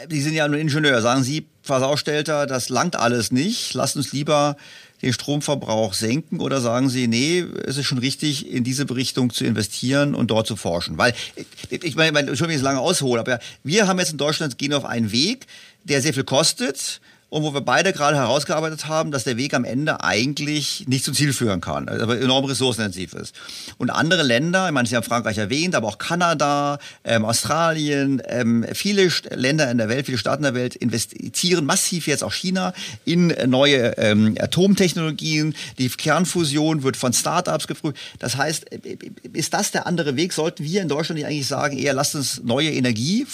Speaker 3: Sie sind ja nur Ingenieur. Sagen Sie, Versaustellter, das langt alles nicht. Lasst uns lieber den Stromverbrauch senken oder sagen Sie, nee, es ist schon richtig, in diese Richtung zu investieren und dort zu forschen? Weil, ich meine, Entschuldigung, wenn ich so lange aushole, aber wir haben jetzt in Deutschland, gehen auf einen Weg, der sehr viel kostet, und wo wir beide gerade herausgearbeitet haben, dass der Weg am Ende eigentlich nicht zum Ziel führen kann, aber enorm ressourcenintensiv ist. Und andere Länder, ich meine, Sie haben Frankreich erwähnt, aber auch Kanada, ähm, Australien, ähm, viele Länder in der Welt, viele Staaten der Welt investieren massiv jetzt auch China in neue ähm, Atomtechnologien. Die Kernfusion wird von Startups geprüft. Das heißt, ist das der andere Weg? Sollten wir in Deutschland nicht eigentlich sagen, eher lasst uns neue Energie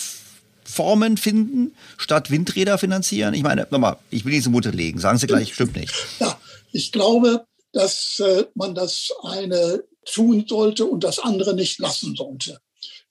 Speaker 3: Formen finden, statt Windräder finanzieren? Ich meine, nochmal, ich will Ihnen zum Mund legen. Sagen Sie gleich, stimmt nicht.
Speaker 6: Ja, ich glaube, dass äh, man das eine tun sollte und das andere nicht lassen sollte.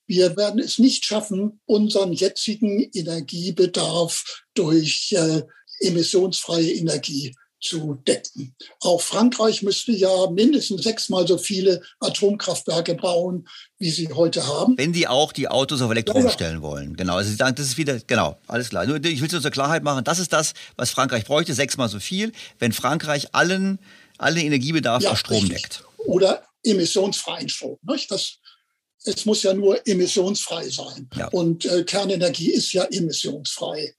Speaker 6: Wir werden es nicht schaffen, unseren jetzigen Energiebedarf durch äh, emissionsfreie Energie zu decken. Auch Frankreich müsste ja mindestens sechsmal so viele Atomkraftwerke bauen, wie sie heute haben.
Speaker 3: Wenn die auch die Autos auf Elektro ja, stellen wollen. Genau. Also Sie sagen, das ist wieder, genau, alles klar. Nur ich will es zur Klarheit machen, das ist das, was Frankreich bräuchte, sechsmal so viel, wenn Frankreich allen, allen Energiebedarf ja, aus Strom richtig. deckt.
Speaker 6: Oder emissionsfreien Strom. Nicht? Das, es muss ja nur emissionsfrei sein. Ja. Und äh, Kernenergie ist ja emissionsfrei.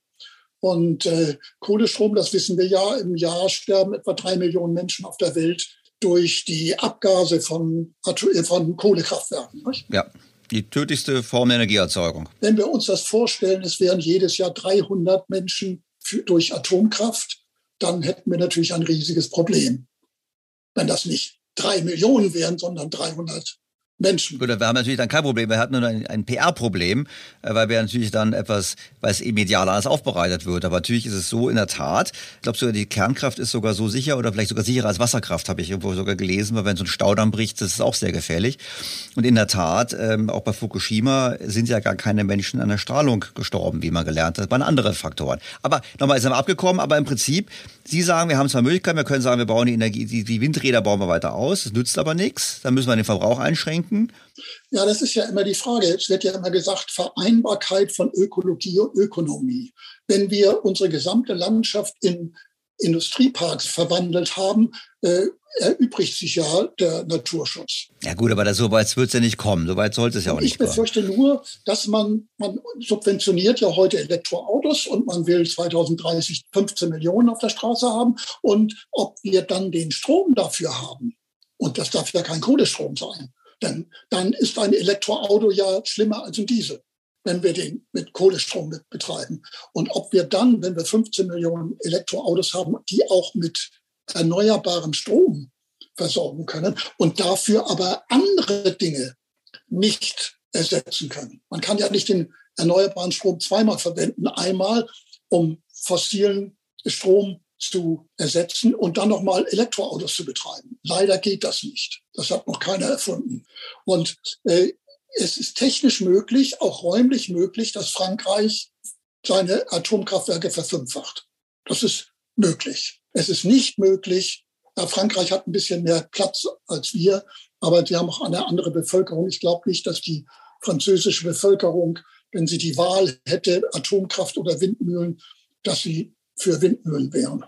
Speaker 6: Und äh, Kohlestrom, das wissen wir ja, im Jahr sterben etwa drei Millionen Menschen auf der Welt durch die Abgase von, äh, von Kohlekraftwerken. Nicht?
Speaker 3: Ja, die tödlichste Form der Energieerzeugung.
Speaker 6: Wenn wir uns das vorstellen, es wären jedes Jahr 300 Menschen für, durch Atomkraft, dann hätten wir natürlich ein riesiges Problem. Wenn das nicht drei Millionen wären, sondern 300 Menschen.
Speaker 3: Gut, wir haben natürlich dann kein Problem. Wir hatten nur ein, ein PR-Problem, äh, weil wir natürlich dann etwas, weil es medial alles aufbereitet wird. Aber natürlich ist es so in der Tat. Ich glaube sogar, die Kernkraft ist sogar so sicher oder vielleicht sogar sicherer als Wasserkraft, habe ich irgendwo sogar gelesen, weil wenn so ein Staudamm bricht, das ist auch sehr gefährlich. Und in der Tat, ähm, auch bei Fukushima sind ja gar keine Menschen an der Strahlung gestorben, wie man gelernt hat. Das waren andere Faktoren. Aber nochmal, ist wir abgekommen, aber im Prinzip, Sie sagen, wir haben zwar Möglichkeiten, wir können sagen, wir bauen die Energie, die, die Windräder bauen wir weiter aus, das nützt aber nichts. Dann müssen wir den Verbrauch einschränken denken?
Speaker 6: Ja, das ist ja immer die Frage. Es wird ja immer gesagt, Vereinbarkeit von Ökologie und Ökonomie. Wenn wir unsere gesamte Landschaft in Industrieparks verwandelt haben, äh, erübrigt sich ja der Naturschutz.
Speaker 3: Ja gut, aber so weit wird es ja nicht kommen. So weit sollte es ja auch nicht
Speaker 6: kommen. Ich befürchte nur, dass man, man subventioniert ja heute Elektroautos und man will 2030 15 Millionen auf der Straße haben. Und ob wir dann den Strom dafür haben, und das darf ja kein Kohlestrom sein, dann, dann ist ein Elektroauto ja schlimmer als ein Diesel, wenn wir den mit Kohlestrom betreiben. Und ob wir dann, wenn wir 15 Millionen Elektroautos haben, die auch mit erneuerbarem Strom versorgen können und dafür aber andere Dinge nicht ersetzen können. Man kann ja nicht den erneuerbaren Strom zweimal verwenden. Einmal, um fossilen Strom zu ersetzen und dann nochmal Elektroautos zu betreiben. Leider geht das nicht. Das hat noch keiner erfunden. Und äh, es ist technisch möglich, auch räumlich möglich, dass Frankreich seine Atomkraftwerke verfünffacht. Das ist möglich. Es ist nicht möglich, ja, Frankreich hat ein bisschen mehr Platz als wir, aber die haben auch eine andere Bevölkerung. Ich glaube nicht, dass die französische Bevölkerung, wenn sie die Wahl hätte, Atomkraft oder Windmühlen, dass sie für Windmühlen wären.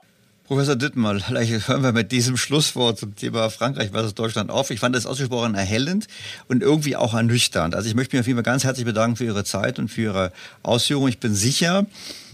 Speaker 3: Professor Dittmar, vielleicht hören wir mit diesem Schlusswort zum Thema Frankreich versus Deutschland auf. Ich fand das ausgesprochen erhellend und irgendwie auch ernüchternd. Also ich möchte mich auf jeden Fall ganz herzlich bedanken für Ihre Zeit und für Ihre Ausführungen. Ich bin sicher,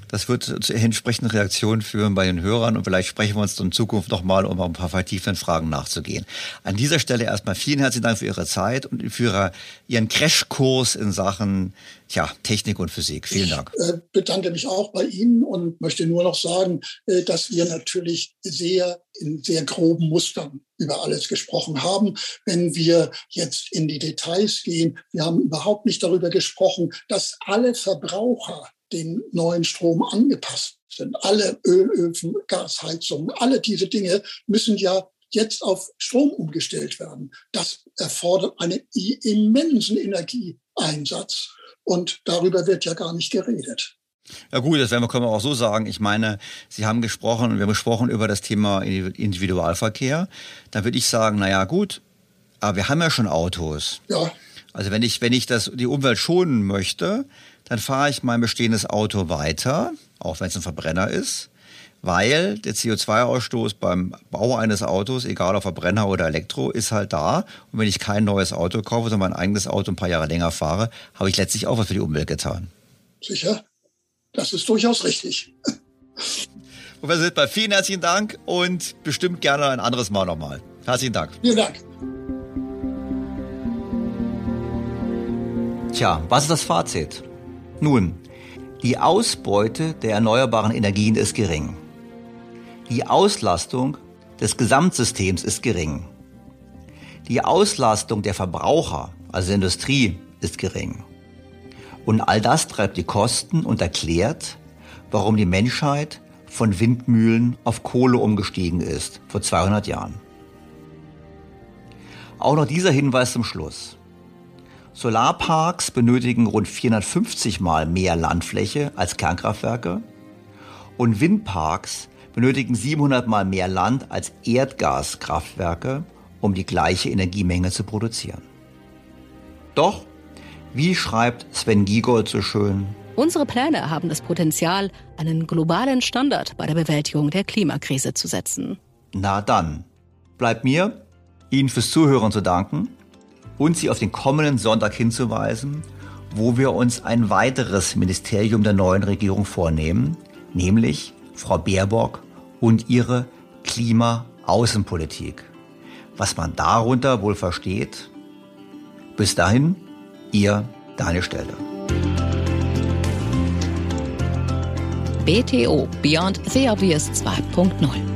Speaker 3: das wird zu entsprechenden Reaktionen führen bei den Hörern und vielleicht sprechen wir uns in Zukunft nochmal, um ein paar vertiefenden Fragen nachzugehen. An dieser Stelle erstmal vielen herzlichen Dank für Ihre Zeit und für Ihren Crashkurs in Sachen Tja, Technik und Physik. Vielen Dank.
Speaker 6: Ich äh, bedanke mich auch bei Ihnen und möchte nur noch sagen, äh, dass wir natürlich sehr in sehr groben Mustern über alles gesprochen haben. Wenn wir jetzt in die Details gehen, wir haben überhaupt nicht darüber gesprochen, dass alle Verbraucher den neuen Strom angepasst sind. Alle Ölöfen, Gasheizungen, alle diese Dinge müssen ja jetzt auf Strom umgestellt werden. Das erfordert einen immensen Energieeinsatz. Und darüber wird ja gar nicht geredet.
Speaker 3: Ja gut, das können wir auch so sagen. Ich meine, Sie haben gesprochen, wir haben gesprochen über das Thema Individualverkehr. Da würde ich sagen, naja gut, aber wir haben ja schon Autos.
Speaker 6: Ja.
Speaker 3: Also wenn ich, wenn ich das, die Umwelt schonen möchte, dann fahre ich mein bestehendes Auto weiter, auch wenn es ein Verbrenner ist, weil der CO2-Ausstoß beim Bau eines Autos, egal ob Verbrenner oder Elektro, ist halt da. Und wenn ich kein neues Auto kaufe, sondern mein eigenes Auto ein paar Jahre länger fahre, habe ich letztlich auch was für die Umwelt getan.
Speaker 6: Sicher. Das ist durchaus richtig.
Speaker 3: Professor Sittber, vielen herzlichen Dank und bestimmt gerne ein anderes Mal nochmal. Herzlichen Dank.
Speaker 6: Vielen Dank.
Speaker 3: Tja, was ist das Fazit? Nun, die Ausbeute der erneuerbaren Energien ist gering. Die Auslastung des Gesamtsystems ist gering. Die Auslastung der Verbraucher, also der Industrie, ist gering. Und all das treibt die Kosten und erklärt, warum die Menschheit von Windmühlen auf Kohle umgestiegen ist vor 200 Jahren. Auch noch dieser Hinweis zum Schluss. Solarparks benötigen rund 450 mal mehr Landfläche als Kernkraftwerke und Windparks benötigen 700 mal mehr Land als Erdgaskraftwerke, um die gleiche Energiemenge zu produzieren. Doch, wie schreibt Sven Giegold so schön,
Speaker 2: Unsere Pläne haben das Potenzial, einen globalen Standard bei der Bewältigung der Klimakrise zu setzen.
Speaker 3: Na dann, bleibt mir, Ihnen fürs Zuhören zu danken und Sie auf den kommenden Sonntag hinzuweisen, wo wir uns ein weiteres Ministerium der neuen Regierung vornehmen, nämlich Frau Baerbock und ihre Klimaaußenpolitik. Was man darunter wohl versteht? Bis dahin, ihr Daniel Stelle.
Speaker 2: BTO Beyond the Obvious 2.0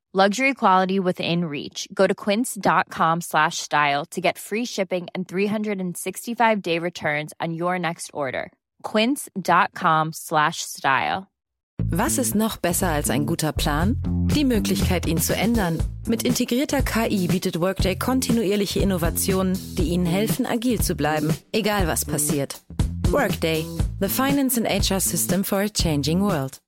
Speaker 7: Luxury quality within reach. Go to quince.com slash style to get free shipping and 365 day returns on your next order. Quince.com slash style.
Speaker 8: Was ist noch besser als ein guter Plan? Die Möglichkeit, ihn zu ändern. Mit integrierter KI bietet Workday kontinuierliche Innovationen, die Ihnen helfen, agil zu bleiben, egal was passiert. Workday, the finance and HR system for a changing world.